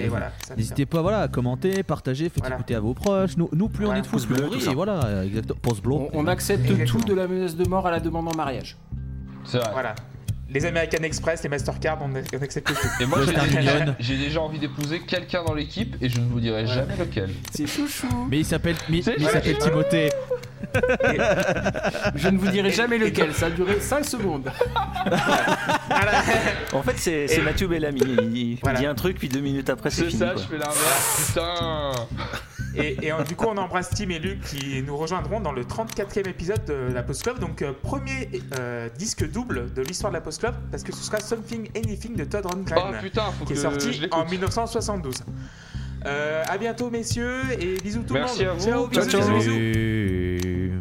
N'hésitez pas voilà, à commenter, partager, faites Voilà. écouter à vos proches. Nous, nous plus on est de fous, plus on rit. Et voilà, exactement. On, on accepte Exactement. tout de la menace de mort à la demande en mariage. C'est vrai. ça. Voilà. Les American Express, les Mastercard, on, on accepte tout. Et moi, j'ai déjà, Union. j'ai déjà envie d'épouser quelqu'un dans l'équipe et je ne vous dirai jamais lequel. C'est chouchou. Mais il s'appelle, mais, C'est mais il s'appelle Timothée. Je ne vous dirai jamais lequel, ça a duré 5 secondes. En fait, c'est c'est Et- Mathieu Bellamy. Il, il Voilà. dit un truc, puis deux minutes après, c'est C'est fini. ça, quoi. je fais l'inverse. Putain Et, et, euh, du coup, on embrasse Tim et Luc qui nous rejoindront dans le 34e épisode de la Post Club. Donc, euh, premier euh, disque double de l'histoire de la Post Club parce que ce sera Something Anything de Todd Oh Rundgren putain, faut qui que est sorti en 1972. Euh, à bientôt, messieurs, et bisous tout Merci le à monde. vous. Ciao, bisous, ciao. bisous, bisous. Et-